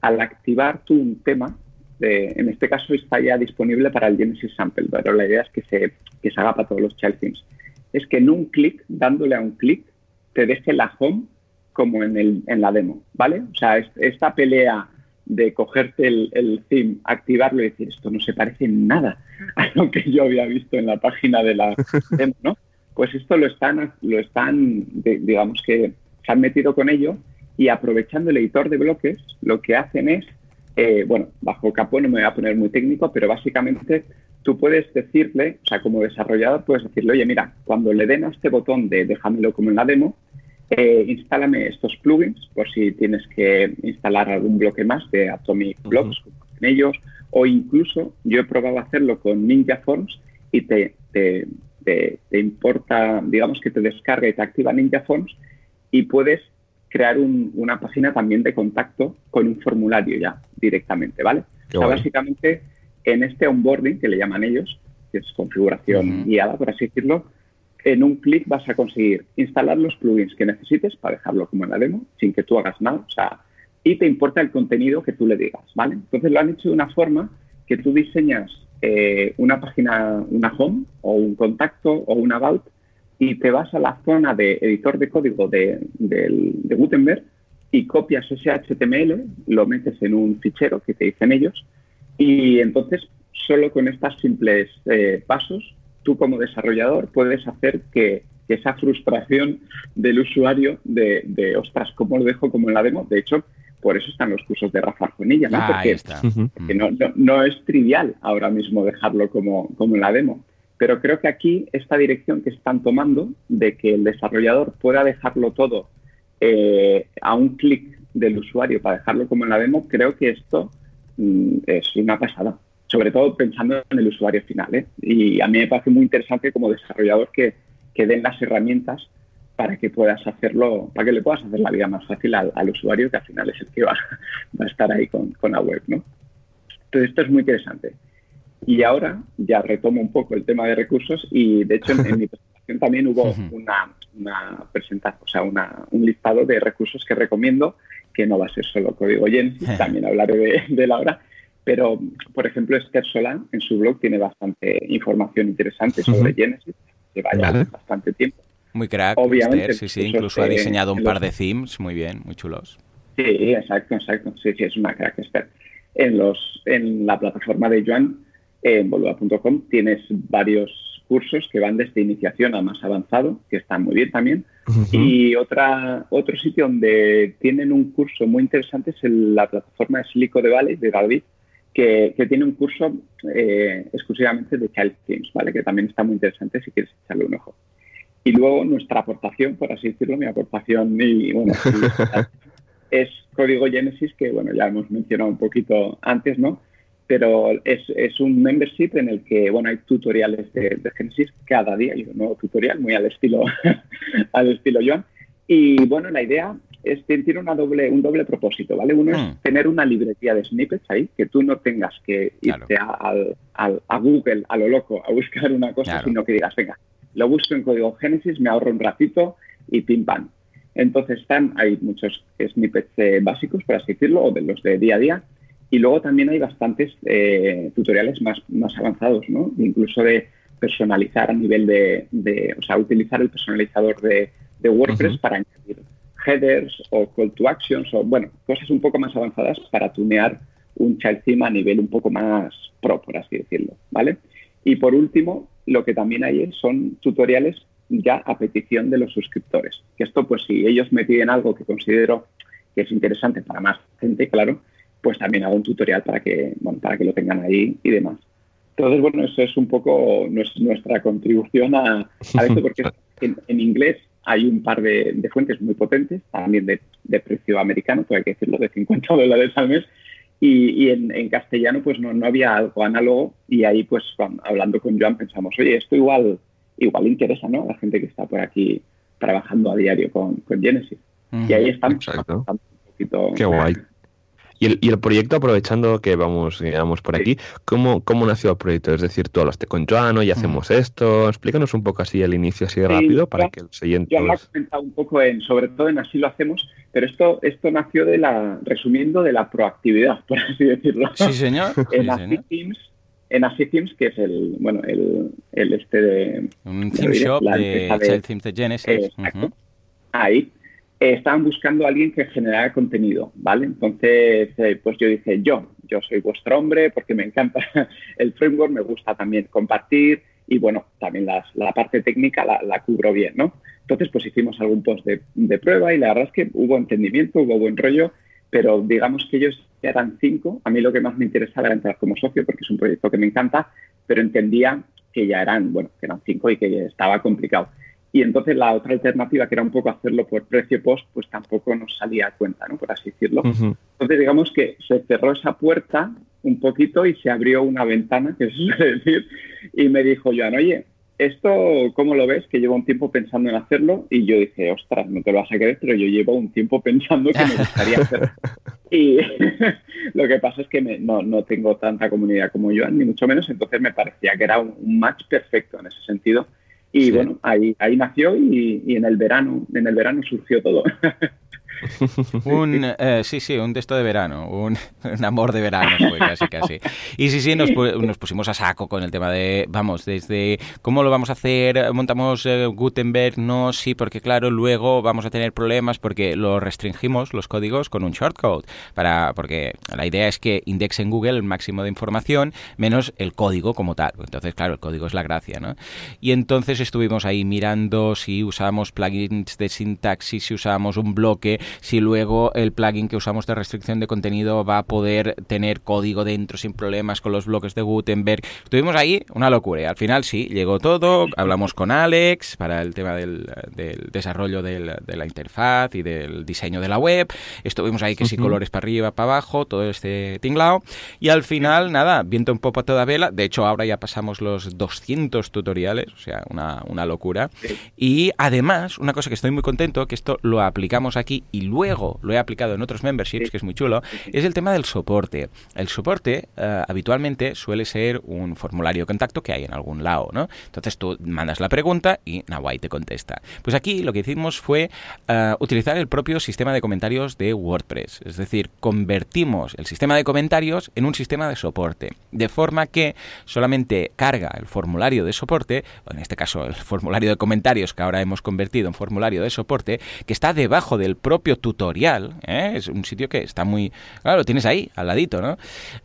al activar tú un tema, en este caso está ya disponible para el Genesis Sample, pero la idea es que se, que se haga para todos los child themes, es que en un clic, dándole a un clic, te deje la home como en, el, en la demo, ¿vale? O sea, esta pelea de cogerte el, el theme, activarlo y decir, esto no se parece en nada a lo que yo había visto en la página de la *laughs* demo, ¿no? Pues esto lo están, lo están digamos que se han metido con ello y aprovechando el editor de bloques, lo que hacen es, eh, bueno, bajo capó no me voy a poner muy técnico, pero básicamente tú puedes decirle, o sea, como desarrollador puedes decirle, oye, mira, cuando le den a este botón de déjamelo como en la demo, eh, instálame estos plugins por si tienes que instalar algún bloque más de Atomic Blocks en ellos, o incluso yo he probado hacerlo con Ninja Forms y te, te, importa, digamos que te descarga y te activa Ninja Forms y puedes crear una página también de contacto con un formulario ya directamente, ¿vale? o sea, básicamente en este onboarding que le llaman ellos, que es configuración guiada, por así decirlo, en un clic vas a conseguir instalar los plugins que necesites para dejarlo como en la demo, sin que tú hagas nada, o sea, y te importa el contenido que tú le digas, ¿vale? Entonces lo han hecho de una forma que tú diseñas eh, una página, una home o un contacto o un about y te vas a la zona de editor de código de, Gutenberg y copias ese HTML, lo metes en un fichero que te dicen ellos y entonces solo con estos simples eh, pasos tú como desarrollador puedes hacer que, esa frustración del usuario de, de, ostras, ¿cómo lo dejo como en la demo? De hecho, por eso están los cursos de Rafa Arjonilla, ¿no? porque, no, es trivial ahora mismo dejarlo como, como en la demo. Pero creo que aquí esta dirección que están tomando de que el desarrollador pueda dejarlo todo eh, a un clic del usuario para dejarlo como en la demo, creo que esto mm, es una pasada sobre todo pensando en el usuario final. ¿eh? Y a mí me parece muy interesante como desarrollador que, que, den las herramientas para que puedas hacerlo, para que le puedas hacer la vida más fácil al, usuario, que al final es el que va, va a estar ahí con, con, la web. ¿no? Entonces, esto es muy interesante. Y ahora ya retomo un poco el tema de recursos y, de hecho, en, mi *laughs* presentación también hubo una, una presentación, o sea, una, un listado de recursos que recomiendo, que no va a ser solo código Genesis, *laughs* también hablaré de, de la hora, pero, por ejemplo, Esther Solán en su blog tiene bastante información interesante sobre Genesis, que vaya bastante tiempo. Muy crack, Obviamente, sí, sí, incluso ha diseñado un par de themes muy bien, muy chulos. Sí, exacto, exacto. Sí, sí, es una crack Esther. En, los, en la plataforma de Joan, en boluda.com, tienes varios cursos que van desde iniciación a más avanzado, que están muy bien también. Y otra, otro sitio donde tienen un curso muy interesante es la plataforma de Silico de Valley de David, que, tiene un curso eh, exclusivamente de Child Teams, ¿vale? que también está muy interesante si quieres echarle un ojo. Y luego nuestra aportación, por así decirlo, mi aportación y, bueno, *laughs* es código Genesis, que bueno, ya hemos mencionado un poquito antes, ¿no? pero es, es, un membership en el que, bueno, hay tutoriales de, Genesis cada día, y un nuevo tutorial muy al estilo, *laughs* al estilo Joan. Y bueno, la idea es que tiene una doble, un doble propósito, ¿vale? Uno es hmm. tener una librería de snippets ahí, que tú no tengas que irte a, a, Google a lo loco a buscar una cosa, sino que digas, venga, lo busco en código Genesis, me ahorro un ratito y pim pam. Entonces están, hay muchos snippets eh, básicos, por así decirlo, o de los de día a día, y luego también hay bastantes eh, tutoriales más, más avanzados, ¿no? Incluso de personalizar a nivel de, o sea, utilizar el personalizador de, WordPress para añadir headers o call to actions o, bueno, cosas un poco más avanzadas para tunear un child theme a nivel un poco más pro, por así decirlo, ¿vale? Y por último, lo que también hay son tutoriales ya a petición de los suscriptores. Que esto, pues si ellos me piden algo que considero que es interesante para más gente, claro, pues también hago un tutorial para que, bueno, para que lo tengan ahí y demás. Entonces, bueno, eso es un poco nuestra contribución a, a esto, porque *laughs* en, inglés hay un par de, fuentes muy potentes, también de, precio americano, todo hay que decirlo, de 50 dólares al mes, y, en, castellano pues no, no, había algo análogo y ahí pues hablando con Joan pensamos, oye, esto igual, igual interesa, ¿no? A la gente que está por aquí trabajando a diario con, Genesis. y ahí estamos. Un poquito, Qué guay. Y el, y el proyecto, aprovechando que vamos, vamos por aquí, ¿cómo, ¿cómo nació el proyecto? Es decir, tú hablaste con Joano y hacemos esto. Explícanos un poco así el inicio, así rápido, para que el siguiente... Yo lo he comentado un poco, en, sobre todo en Así lo hacemos, pero esto, esto nació de la, resumiendo, de la proactividad, por así decirlo. Sí, señor. *laughs* en Así Teams, en Así Themes, que es el, bueno, el, el este de... Un theme shop de, de, de Genesis. Ahí estaban buscando a alguien que generara contenido, ¿vale? Entonces, eh, pues yo dije, yo, yo soy vuestro hombre porque me encanta *laughs* el framework, me gusta también compartir y, bueno, también la parte técnica la, cubro bien, ¿no? Entonces, pues hicimos algún post de, prueba y la verdad es que hubo entendimiento, hubo buen rollo, pero digamos que ellos eran cinco. A mí lo que más me interesaba era entrar como socio porque es un proyecto que me encanta, pero entendía que ya eran, bueno, que eran cinco y que estaba complicado. Y entonces la otra alternativa, que era un poco hacerlo por precio post, pues tampoco nos salía a cuenta, ¿no? Por así decirlo. Entonces, digamos que se cerró esa puerta un poquito y se abrió una ventana, que se suele decir, y me dijo Joan, oye, ¿esto cómo lo ves? Que llevo un tiempo pensando en hacerlo y yo dije, ostras, no te lo vas a creer, pero yo llevo un tiempo pensando que me gustaría hacerlo. *laughs* Y *laughs* lo que pasa es que no, no, tengo tanta comunidad como Joan, ni mucho menos, entonces me parecía que era un match perfecto en ese sentido y bueno, ahí, ahí nació y, y, en el verano, en el verano surgió todo. *laughs* *laughs* un, eh, sí, sí, un texto de verano, un, amor de verano fue casi, casi. Y sí, sí, nos, nos, pusimos a saco con el tema de, vamos, desde cómo lo vamos a hacer, montamos eh, Gutenberg, no, sí, porque claro, luego vamos a tener problemas porque lo restringimos los códigos con un shortcode, para, porque la idea es que indexe en Google el máximo de información menos el código como tal. Entonces, claro, el código es la gracia, ¿no? Y entonces estuvimos ahí mirando si usábamos plugins de sintaxis, si usábamos un bloque, si luego el plugin que usamos de restricción de contenido va a poder tener código dentro sin problemas con los bloques de Gutenberg. Estuvimos ahí, una locura. Y al final sí, llegó todo. Hablamos con Alex para el tema del, desarrollo de la interfaz y del diseño de la web. Estuvimos ahí que si colores para arriba, para abajo, todo este tinglao. Y al final, nada, viento un poco a toda vela. De hecho, ahora ya pasamos los 200 tutoriales, o sea, una, una locura. Y además, una cosa que estoy muy contento, que esto lo aplicamos aquí y luego lo he aplicado en otros memberships, que es muy chulo, es el tema del soporte. El soporte eh, habitualmente suele ser un formulario de contacto que hay en algún lado, ¿no? Entonces tú mandas la pregunta y Nawai te contesta. Pues aquí lo que hicimos fue eh, utilizar el propio sistema de comentarios de WordPress. Es decir, convertimos el sistema de comentarios en un sistema de soporte. De forma que solamente carga el formulario de soporte, o en este caso el formulario de comentarios que ahora hemos convertido en formulario de soporte, que está debajo del propio tutorial, ¿eh? es un sitio que está muy... Claro, lo tienes ahí, al ladito, ¿no?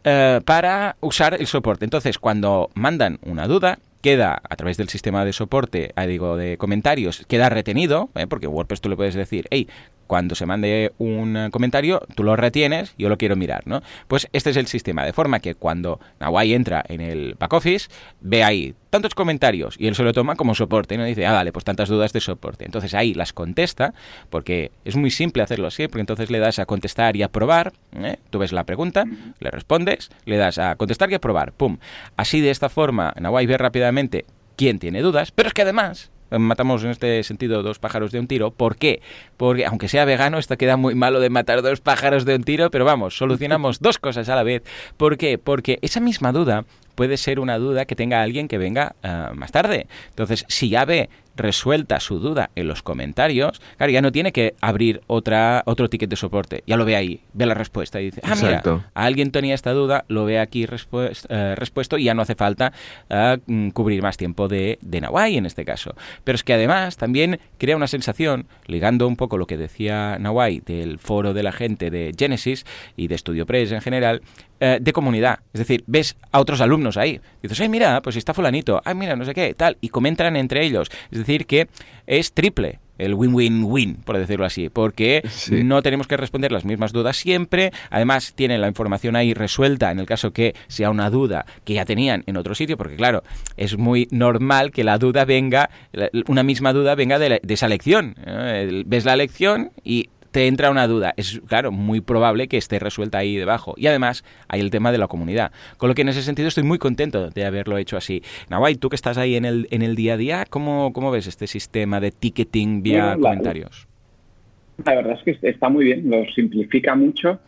Eh, para usar el soporte. Entonces, cuando mandan una duda, queda a través del sistema de soporte, digo, de comentarios, queda retenido, ¿eh? porque WordPress tú le puedes decir, hey, cuando se mande un comentario, tú lo retienes, yo lo quiero mirar, ¿no? Pues este es el sistema, de forma que cuando Nawai entra en el back office, ve ahí tantos comentarios y él se lo toma como soporte, ¿no? Dice, ah, vale, pues tantas dudas de soporte. Entonces ahí las contesta, porque es muy simple hacerlo así, porque entonces le das a contestar y a probar, ¿eh? tú ves la pregunta, le respondes, le das a contestar y a probar, pum. Así de esta forma, Nawai ve rápidamente quién tiene dudas, pero es que además matamos en este sentido dos pájaros de un tiro. ¿Por qué? Porque aunque sea vegano, esto queda muy malo de matar dos pájaros de un tiro, pero vamos, solucionamos *laughs* dos cosas a la vez. ¿Por qué? Porque esa misma duda puede ser una duda que tenga alguien que venga eh, más tarde. Entonces, si ya ve resuelta su duda en los comentarios, claro, ya no tiene que abrir otra, otro ticket de soporte, ya lo ve ahí, ve la respuesta y dice, ah, mira, alguien tenía esta duda, lo ve aquí eh, respuesto y ya no hace falta eh, mm, cubrir más tiempo de, de Nawai en este caso. Pero es que además también crea una sensación, ligando un poco lo que decía Nawai del foro de la gente de Genesis y de Studio Press en general, eh, de comunidad. Es decir, ves a otros alumnos ahí. dices, ay, mira, pues está fulanito, ay, mira, no sé qué, tal. Y comentan entre ellos. Es decir, que es triple el win-win-win, por decirlo así, porque no tenemos que responder las mismas dudas siempre, además tienen la información ahí resuelta en el caso que sea una duda que ya tenían en otro sitio, porque claro, es muy normal que la duda venga, una misma duda venga de, esa lección. Ves la lección y te entra una duda. Es, claro, muy probable que esté resuelta ahí debajo. Y además hay el tema de la comunidad. Con lo que en ese sentido estoy muy contento de haberlo hecho así. Nawai, tú que estás ahí en el, en el día a día, ¿cómo, cómo ves este sistema de ticketing vía comentarios? La verdad es que está muy bien, lo simplifica mucho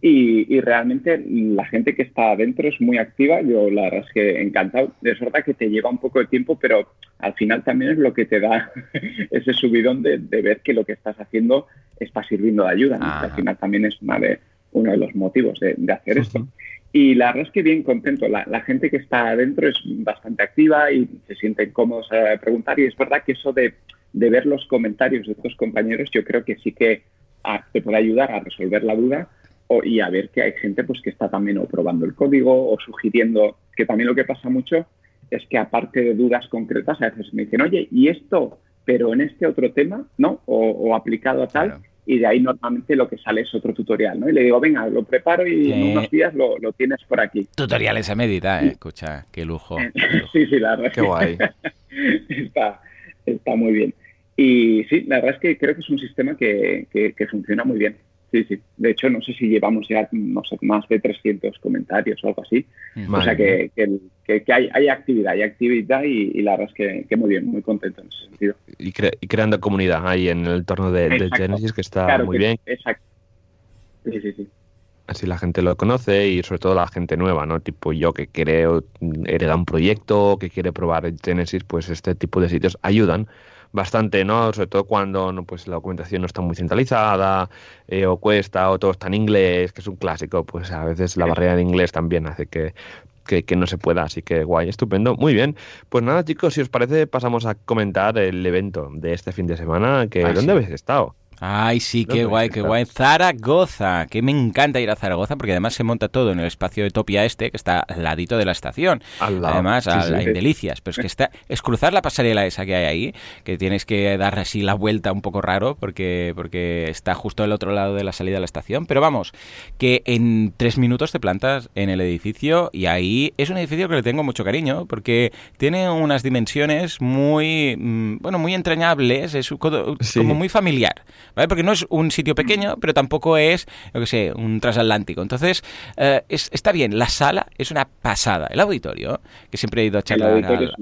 y, realmente la gente que está adentro es muy activa. Yo la verdad es que encantado. Es verdad que te lleva un poco de tiempo, pero al final también es lo que te da *laughs* ese subidón de, ver que lo que estás haciendo está sirviendo de ayuda. Al final también es una de, uno de los motivos de, hacer esto. Y la verdad es que bien contento. La, gente que está adentro es bastante activa y se sienten cómodos a preguntar. Y es verdad que eso de de ver los comentarios de otros compañeros, yo creo que sí que ah, te puede ayudar a resolver la duda o, y a ver que hay gente pues que está también o probando el código o sugiriendo, que también lo que pasa mucho es que aparte de dudas concretas, a veces me dicen, oye, ¿y esto? Pero en este otro tema, ¿no? O, aplicado a tal. Y de ahí normalmente lo que sale es otro tutorial, ¿no? Y le digo, venga, lo preparo y en unos días lo, tienes por aquí. Tutoriales a medida, ¿eh? Escucha, qué lujo. *laughs* sí, sí, la verdad. Qué guay. *laughs* está, está muy bien. Y sí, la verdad es que creo que es un sistema que, que, funciona muy bien. Sí, sí. De hecho, no sé si llevamos ya no sé, más de 300 comentarios o algo así. o sea que, que hay, hay, actividad, hay actividad y, la verdad es que, muy bien, muy contento en ese sentido. Y, creando comunidad ahí en el entorno de, Genesis, que está muy bien. Exacto. Sí, sí, sí. Así la gente lo conoce y sobre todo la gente nueva, ¿no? Tipo yo que quiero heredar un proyecto, que quiere probar Genesis, pues este tipo de sitios ayudan bastante, ¿no? Sobre todo cuando ¿no? pues la documentación no está muy centralizada eh, o cuesta o todo está en inglés, que es un clásico, pues a veces la barrera de inglés también hace que, que, no se pueda. Así que guay, estupendo. Muy bien. Pues nada, chicos, si os parece, pasamos a comentar el evento de este fin de semana. Que, ¿Dónde habéis estado? Ay, sí, qué guay, qué guay. Zaragoza, que me encanta ir a Zaragoza porque además se monta todo en el espacio de Topia Este, que está al ladito de la estación. Además, en Delicias. Pero es que está, es cruzar la pasarela esa que hay ahí, que tienes que dar así la vuelta un poco raro porque, porque está justo al otro lado de la salida de la estación. Pero vamos, que en tres minutos te plantas en el edificio y ahí es un edificio que le tengo mucho cariño porque tiene unas dimensiones muy, mm, bueno, muy entrañables, es como muy familiar. Porque no es un sitio pequeño, pero tampoco es, yo qué sé, un transatlántico. Entonces, eh, está bien, la sala es una pasada. El auditorio, que siempre he ido a charlar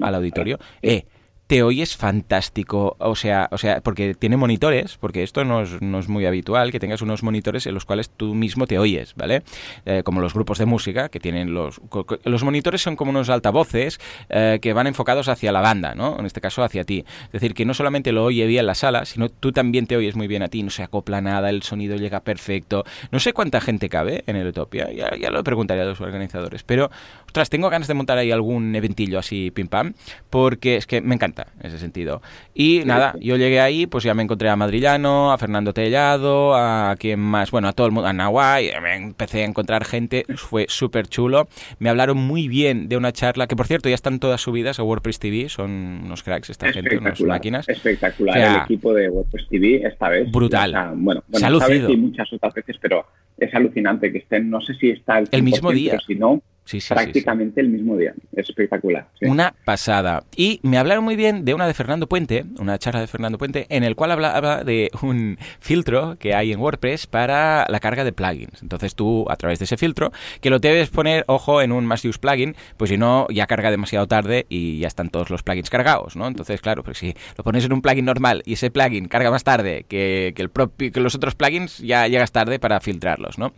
al, auditorio, eh, te oyes fantástico. O sea, o sea, porque tiene monitores, porque esto no es, no es muy habitual, que tengas unos monitores en los cuales tú mismo te oyes, ¿vale? Eh, como los grupos de música, que tienen los... Los monitores son como unos altavoces eh, que van enfocados hacia la banda, ¿no? En este caso hacia ti. Es decir, que no solamente lo oye bien la sala, sino tú también te oyes muy bien a ti, no se acopla nada, el sonido llega perfecto. No sé cuánta gente cabe en el Utopia, ya, ya lo preguntaría a los organizadores, pero, ostras, tengo ganas de montar ahí algún eventillo así, pim pam, porque es que me encanta encanta en ese sentido. Y nada, yo llegué ahí, pues ya me encontré a Madrillano, a Fernando Tellado, a quien más, bueno, a todo el mundo, a Nahuay, me empecé a encontrar gente, fue súper chulo. Me hablaron muy bien de una charla, que por cierto ya están todas subidas a WordPress TV, son unos cracks esta gente, unas máquinas. Espectacular, el equipo de WordPress TV esta vez. Brutal. bueno, bueno esta muchas otras veces, pero es alucinante que estén, no sé si está el, mismo día. Si no, prácticamente el mismo día. Es espectacular. Una pasada. Y me hablaron muy bien de una de Fernando Puente, una charla de Fernando Puente, en el cual hablaba de un filtro que hay en WordPress para la carga de plugins. Entonces tú, a través de ese filtro, que lo debes poner, ojo, en un Mass Use plugin, pues si no, ya carga demasiado tarde y ya están todos los plugins cargados, ¿no? Entonces, claro, pues si lo pones en un plugin normal y ese plugin carga más tarde que, el propio, que los otros plugins, ya llegas tarde para filtrarlos, ¿no?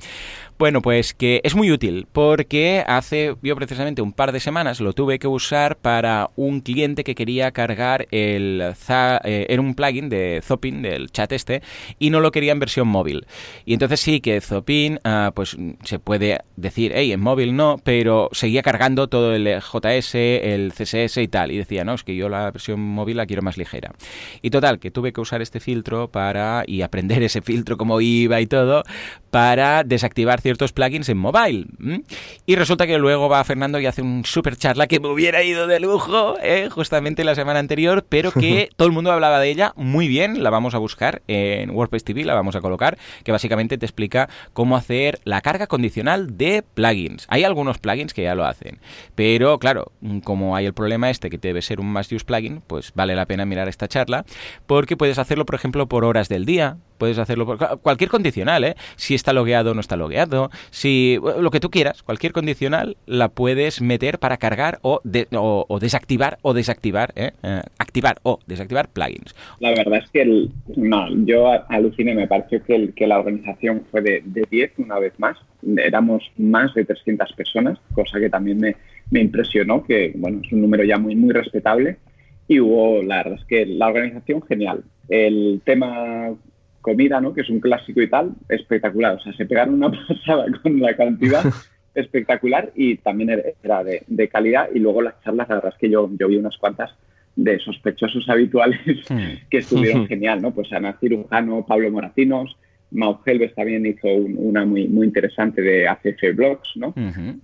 Bueno, pues que es muy útil porque hace yo precisamente un par de semanas lo tuve que usar para un cliente que quería cargar el eh, era un plugin de Zopin del chat este y no lo quería en versión móvil. Y entonces sí que Zopin ah, pues se puede decir, hey, en móvil no, pero seguía cargando todo el JS, el CSS y tal. Y decía, no, es que yo la versión móvil la quiero más ligera. Y total, que tuve que usar este filtro para y aprender *laughs* ese filtro como iba y todo para desactivar ciertos plugins en mobile. Y resulta que luego va Fernando y hace un super charla que me hubiera ido de lujo, ¿eh? justamente la semana anterior, pero que *laughs* todo el mundo hablaba de ella muy bien. La vamos a buscar en WordPress TV, la vamos a colocar, que básicamente te explica cómo hacer la carga condicional de plugins. Hay algunos plugins que ya lo hacen, pero claro, como hay el problema este que debe ser un must use plugin, pues vale la pena mirar esta charla, porque puedes hacerlo, por ejemplo, por horas del día, puedes hacerlo por cualquier condicional, ¿eh? Si está logueado o no está logueado, si lo que tú quieras, cualquier condicional la puedes meter para cargar o, o, desactivar o desactivar, ¿eh? ¿eh? activar o desactivar plugins. La verdad es que el, no, yo aluciné, me pareció que, el, que la organización fue de, de 10 una vez más, éramos más de 300 personas, cosa que también me, me impresionó, que bueno, es un número ya muy, muy respetable y hubo, la que la organización genial. El tema comida, ¿no? Que es un clásico y tal, espectacular. O sea, se pegaron una *laughs* pasada con la cantidad *laughs* espectacular y también era de, calidad. Y luego las charlas, la verdad es que yo, yo vi unas cuantas de sospechosos habituales *laughs* hmm. que estuvieron genial, ¿no? Pues Ana Cirujano, Pablo Moracinos, Mau Helves también hizo una muy, muy interesante de ACF Blogs, ¿no?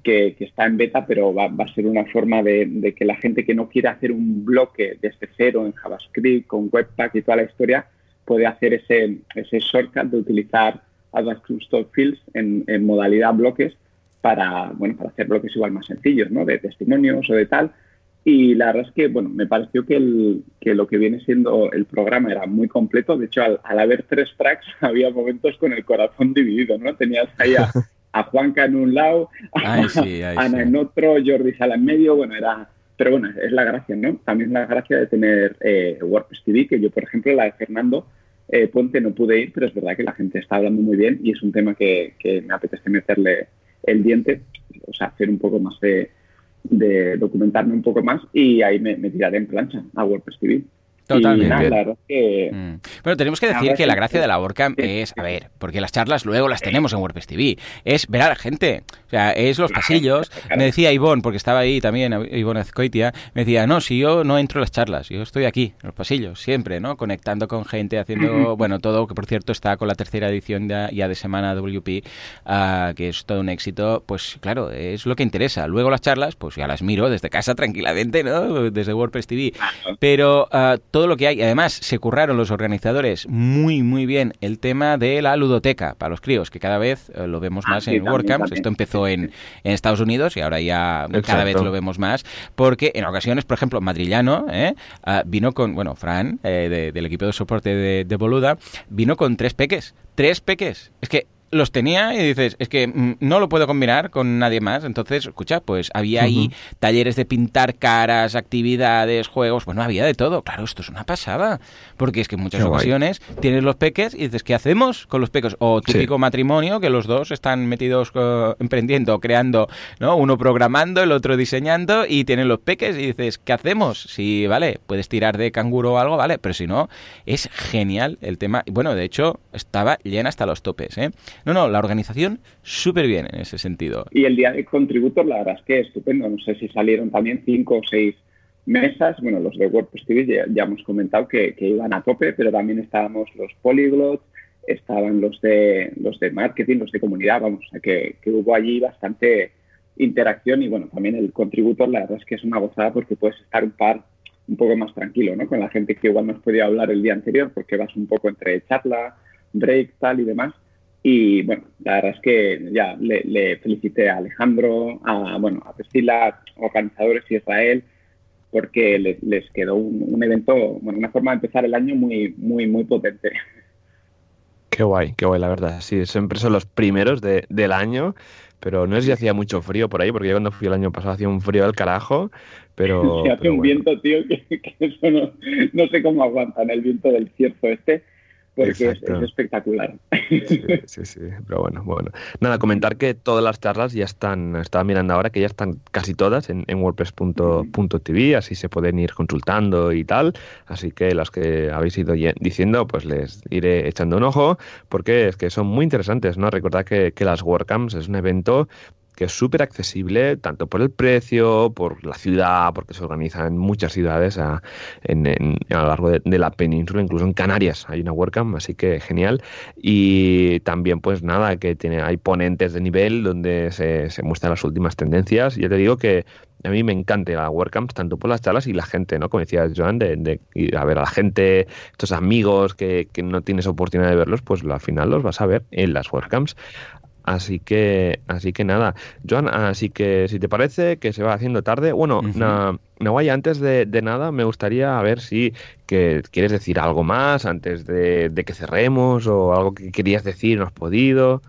que, está en beta, pero va, a ser una forma de, de, que la gente que no quiere hacer un bloque desde cero en JavaScript, con Webpack y toda la historia, puede hacer ese, ese shortcut de utilizar Advanced Custom Fields en, modalidad bloques para, bueno, para hacer bloques igual más sencillos, ¿no? De testimonios o de tal. Y la verdad es que, bueno, me pareció que, el, que lo que viene siendo el programa era muy completo. De hecho, al, haber tres tracks *laughs* había momentos con el corazón dividido, ¿no? Tenías ahí a, *laughs* Juanca en un lado, a Ana en otro, Jordi Sala en medio. Bueno, era... Pero bueno, es la gracia, ¿no? También la gracia de tener eh, WordPress TV, que yo, por ejemplo, la de Fernando, eh, Ponte no pude ir, pero es verdad que la gente está hablando muy bien y es un tema que, me apetece meterle el diente, o sea, hacer un poco más de, documentarme un poco más y ahí me, me tiraré en plancha a WordPress TV. Totalmente. Mm. Bueno, tenemos que decir que la gracia de la WordCamp es, a ver, porque las charlas luego las tenemos en WordPress TV, es ver a la gente, o sea, es los pasillos. Me decía Ivonne, porque estaba ahí también, Ivonne Azcoitia, me decía, no, si yo no entro en las charlas, yo estoy aquí, en los pasillos, siempre, ¿no? Conectando con gente, haciendo, bueno, todo, que por cierto está con la tercera edición ya, de Semana WP, ah, que es todo un éxito, pues claro, es lo que interesa. Luego las charlas, pues ya las miro desde casa tranquilamente, ¿no? Desde WordPress TV. Pero uh, todo lo que hay. Además, se curraron los organizadores muy, muy bien el tema de la ludoteca para los críos, que cada vez eh, lo vemos ah, más en WordCamps. Esto empezó en, en, Estados Unidos y ahora ya cada vez lo vemos más, porque en ocasiones, por ejemplo, Madrillano ¿eh? Ah, vino con, bueno, Fran, eh, del equipo de soporte de, de Boluda, vino con tres peques. Tres peques. Es que los tenía y dices, es que mm, no lo puedo combinar con nadie más. Entonces, escucha, pues había ahí talleres de pintar caras, actividades, juegos, bueno, había de todo. Claro, esto es una pasada, porque es que en muchas ocasiones tienes los peques y dices, ¿qué hacemos con los peques? O típico matrimonio que los dos están metidos emprendiendo, creando, ¿no? Uno programando, el otro diseñando y tienen los peques y dices, ¿qué hacemos? Si, vale, puedes tirar de canguro o algo, vale, pero si no, es genial el tema. Bueno, de hecho, estaba llena hasta los topes, ¿eh? No, no, la organización súper bien en ese sentido. Y el día de contributor, la verdad es que estupendo. No sé si salieron también cinco o seis mesas, bueno, los de WordPress TV ya, hemos comentado que, iban a tope, pero también estábamos los polyglots, estaban los de los de marketing, los de comunidad, vamos, que, que hubo allí bastante interacción y bueno, también el contributor, la verdad es que es una gozada porque puedes estar un par un poco más tranquilo, ¿no? Con la gente que igual no has podido hablar el día anterior porque vas un poco entre charla, break, tal y demás. Y bueno, la verdad es que ya le, felicité a Alejandro, a, bueno, a Priscila, organizadores y Israel, porque les, quedó un, evento, bueno, una forma de empezar el año muy, muy, muy potente. Qué guay, qué guay, la verdad. Sí, siempre son los primeros de, del año, pero no es si hacía mucho frío por ahí, porque yo cuando fui el año pasado hacía un frío del carajo, pero... *laughs* Se hace un viento, tío, que, eso no, no, sé cómo aguantan el viento del cierzo este porque es, espectacular. Sí, sí, pero bueno, bueno. Nada, comentar que todas las charlas ya están, estaba mirando ahora que ya están casi todas en, en WordPress.tv, así se pueden ir consultando y tal. Así que las que habéis ido diciendo, pues les iré echando un ojo, porque es que son muy interesantes, ¿no? Recordad que, que las WordCamps es un evento que es súper accesible, tanto por el precio, por la ciudad, porque se organiza en muchas ciudades a, a lo largo de, la península, incluso en Canarias hay una WordCamp, así que genial. Y también, pues nada, que tiene, hay ponentes de nivel donde se, se muestran las últimas tendencias. Yo te digo que a mí me encanta la WordCamp, tanto por las charlas y la gente, ¿no? Como decía Joan, de, ir a ver a la gente, estos amigos que, que, no tienes oportunidad de verlos, pues al final los vas a ver en las WordCamps. Así que, así que nada, Joan, así que si te parece que se va haciendo tarde, bueno, uh antes de, nada me gustaría ver si que quieres decir algo más antes de, que cerremos o algo que querías decir, no has podido.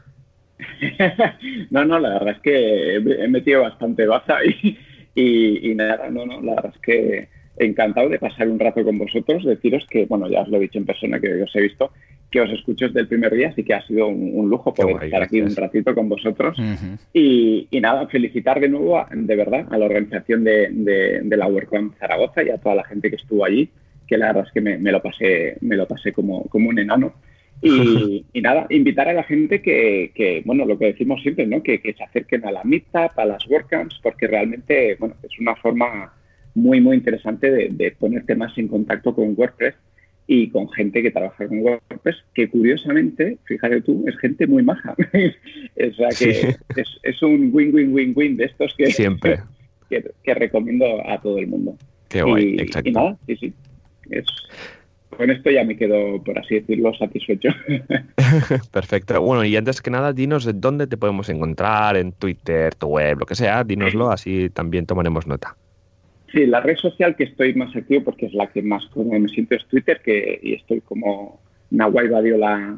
*laughs* no, no, la verdad es que he metido bastante baza y, y, nada, no, no, la verdad es que encantado de pasar un rato con vosotros, deciros que, bueno, ya os lo he dicho en persona que os he visto, que os escucho desde el primer día, así que ha sido un, lujo poder estar aquí un ratito con vosotros. y, nada, felicitar de nuevo, de verdad, a la organización de, de, la WordCamp Zaragoza y a toda la gente que estuvo allí, que la verdad es que me, lo pasé, me lo pasé como, como un enano. Y, *laughs* nada, invitar a la gente que, bueno, lo que decimos siempre, ¿no? Que, se acerquen a la Meetup, a las WordCamps, porque realmente, bueno, es una forma muy, muy interesante de, de ponerte más en contacto con WordPress y con gente que trabaja con WordPress, que curiosamente, fíjate tú, es gente muy maja. *laughs* o sea que es, un win-win-win-win de estos que, Siempre. *laughs* Que, recomiendo a todo el mundo. Qué guay, exacto. Y nada, sí, sí. con esto ya me quedo, por así decirlo, satisfecho. *laughs* Perfecto. Bueno, y antes que nada, dinos dónde te podemos encontrar, en Twitter, tu web, lo que sea, dínoslo, así también tomaremos nota. Sí, la red social que estoy más activo porque es la que más como me siento es Twitter, que y estoy como Nahuay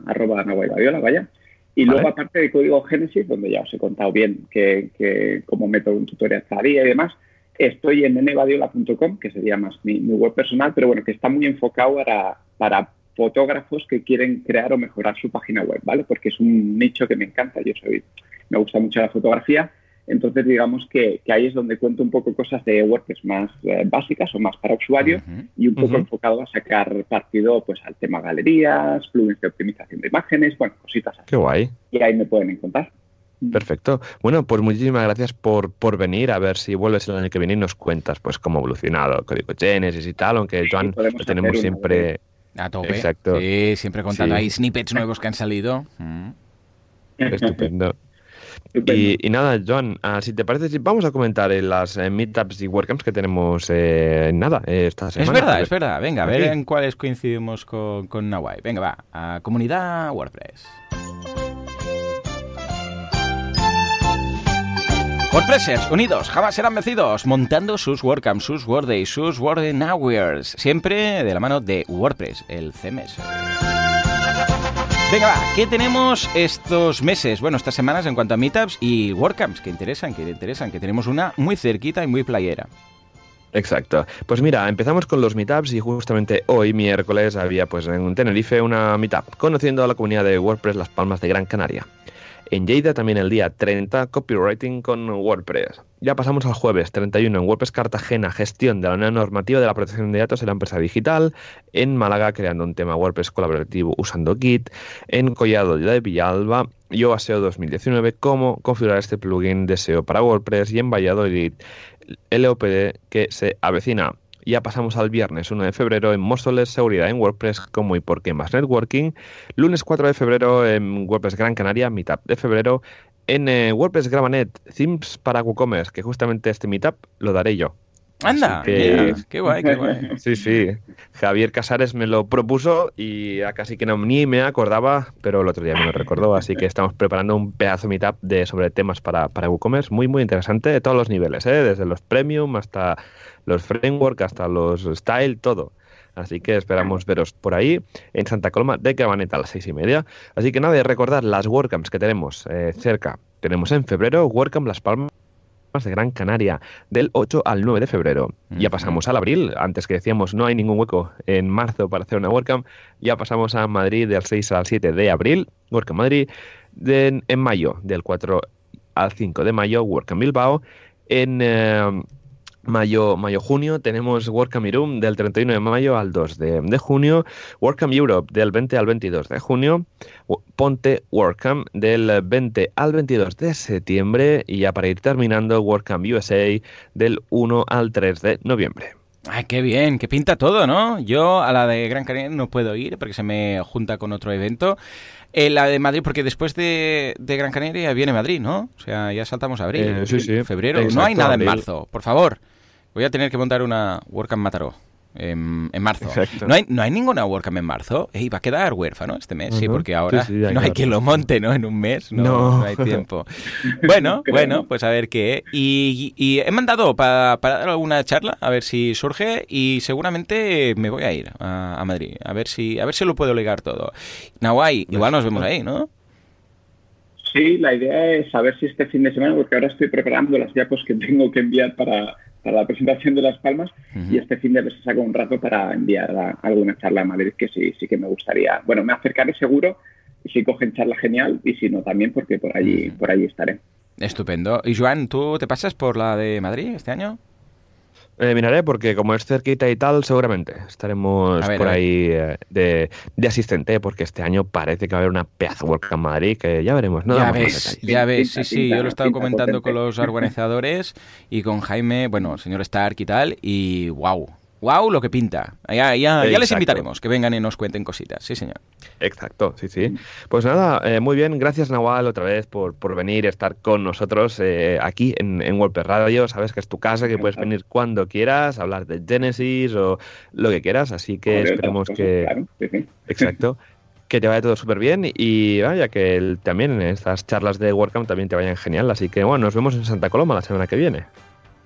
arroba Nahuay vaya. Y luego, aparte de Código Génesis, donde ya os he contado bien que, que cómo meto un tutorial cada día y demás, estoy en nvadiola.com, que sería más mi, web personal, pero bueno, que está muy enfocado para, para fotógrafos que quieren crear o mejorar su página web, ¿vale? Porque es un nicho que me encanta, yo soy, me gusta mucho la fotografía entonces, digamos que, ahí es donde cuento un poco cosas de WordPress más eh, básicas o más para usuarios y un poco enfocado a sacar partido pues al tema galerías, plugins de optimización de imágenes, bueno, cositas así. Qué guay. Y ahí me pueden encontrar. Perfecto. Bueno, pues muchísimas gracias por, por venir. A ver si vuelves el año que viene y nos cuentas pues cómo ha evolucionado el código Genesis y tal, aunque Joan lo tenemos siempre... A tope. Exacto. Sí, siempre contando ahí snippets nuevos que han salido. Mm. Estupendo. Y, nada, Joan, ah, si te parece, vamos a comentar en las eh, meetups y WordCamps que tenemos eh, nada eh, esta semana. Es verdad, es verdad. Venga, a ver en cuáles coincidimos con, con Nawai. Venga, va, a comunidad WordPress. WordPressers, unidos, jamás serán vencidos, montando sus WordCamps, sus WordDays, sus WordNowers, siempre de la mano de WordPress, el CMS. Venga, va, ¿qué tenemos estos meses? Bueno, estas semanas en cuanto a meetups y WordCamps, que interesan, que interesan, que tenemos una muy cerquita y muy playera. Exacto. Pues mira, empezamos con los meetups y justamente hoy, miércoles, había pues en Tenerife una meetup, conociendo a la comunidad de WordPress Las Palmas de Gran Canaria. En Lleida también el día 30, copywriting con WordPress. Ya pasamos al jueves 31 en WordPress Cartagena, gestión de la nueva normativa de la protección de datos en la empresa digital. En Málaga, creando un tema WordPress colaborativo usando Git. En Collado de Villalba, Yoga SEO 2019, cómo configurar este plugin de SEO para WordPress. Y en Valladolid, LOPD que se avecina. Ya pasamos al viernes 1 de febrero en Móstoles, seguridad en WordPress, como y por qué más networking. Lunes 4 de febrero en WordPress Gran Canaria, Meetup de febrero. En eh, WordPress Gravanet, Themes para WooCommerce, que justamente este Meetup lo daré yo. Anda, *laughs* qué guay, qué guay. Sí, sí. Javier Casares me lo propuso y casi que no, ni me acordaba, pero el otro día me lo recordó. Así que estamos preparando un pedazo meetup de, sobre temas para, para WooCommerce muy, muy interesante de todos los niveles, ¿eh? desde los premium hasta los framework, hasta los style, todo. Así que esperamos veros por ahí en Santa Coloma de Cabaneta a las seis y media. Así que nada, de recordar las WordCamps que tenemos eh, cerca. Tenemos en febrero WordCamp Las Palmas de Gran Canaria, del 8 al 9 de febrero. Ya pasamos al abril, antes que decíamos no hay ningún hueco en marzo para hacer una WordCamp, ya pasamos a Madrid del 6 al 7 de abril, WordCamp Madrid, en mayo, del 4 al 5 de mayo, WordCamp Bilbao, en... Eh, mayo, mayo, junio tenemos WordCamp Irum del 31 de mayo al 2 de, junio, WordCamp Europe del 20 al 22 de junio, Ponte WordCamp del 20 al 22 de septiembre y ya para ir terminando WordCamp USA del 1 al 3 de noviembre. Ay, qué bien, que pinta todo, ¿no? Yo a la de Gran Canaria no puedo ir porque se me junta con otro evento. Eh, la de Madrid, porque después de, Gran Canaria viene Madrid, ¿no? O sea, ya saltamos a abril, eh, sí, sí. febrero. no hay nada en marzo, por favor. Voy a tener que montar una WordCamp Mataró. En, marzo. No hay, no hay ninguna WordCamp en marzo. y va a quedar huérfano este mes, sí, porque ahora no hay quien lo monte, ¿no? En un mes no, hay tiempo. bueno, *laughs* bueno, pues a ver qué. Y, he mandado para, dar alguna charla, a ver si surge, y seguramente me voy a ir a, Madrid, a ver si a ver si lo puedo ligar todo. Nahuay, igual nos vemos ahí, ¿no? Sí, la idea es saber si este fin de semana, porque ahora estoy preparando las diapos que tengo que enviar para la presentación de Las Palmas y este fin de semana saco un rato para enviar alguna charla a Madrid que sí, sí que me gustaría. Bueno, me acercaré seguro y si cogen charla genial y si no también porque por allí, por allí estaré. Estupendo. Y Joan, ¿tú te pasas por la de Madrid este año? Eh, miraré porque como es cerquita y tal, seguramente estaremos por ahí eh, de, asistente porque este año parece que va a haber una pedazo Work en Madrid que ya veremos. No ya ves, ya ves, sí, sí, yo lo he estado comentando con los organizadores y con Jaime, bueno, señor Stark y tal, y wow, wow lo que pinta. Ya, ya, ya les invitaremos que vengan y nos cuenten cositas, sí señor. Exacto, sí, sí. Pues nada, eh, muy bien, gracias Nawal otra vez por, por venir y estar con nosotros eh, aquí en, en Radio. Sabes que es tu casa, que puedes venir cuando quieras, hablar de Genesis o lo que quieras, así que esperemos que... Exacto. Que te vaya todo súper bien y vaya que también estas charlas de WordCamp también te vayan genial. Así que bueno, nos vemos en Santa Coloma la semana que viene.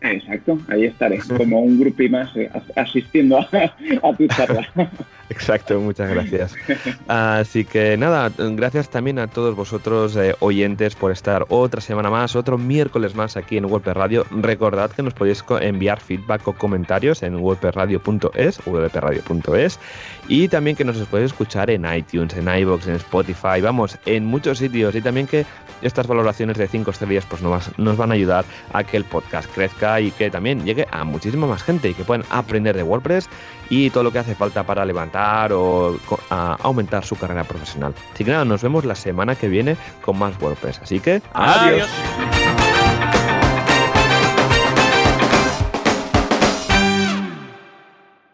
Exacto, ahí estaré, *laughs* como un grupo más eh, asistiendo a, tu charla. *laughs* Exacto, muchas gracias. Así que nada, gracias también a todos vosotros eh, oyentes por estar otra semana más, otro miércoles más aquí en WordPress Radio. Recordad que nos podéis enviar feedback o comentarios en wordpressradio.es, wprradio.es y también que nos podéis escuchar en iTunes, en iBox, en Spotify, vamos, en muchos sitios y también que estas valoraciones de 5 estrellas pues nos, nos van a ayudar a que el podcast crezca y que también llegue a muchísima más gente y que puedan aprender de WordPress y todo lo que hace falta para levantar o aumentar su carrera profesional. Así que nada, nos vemos la semana que viene con más WordPress. Así que, adiós.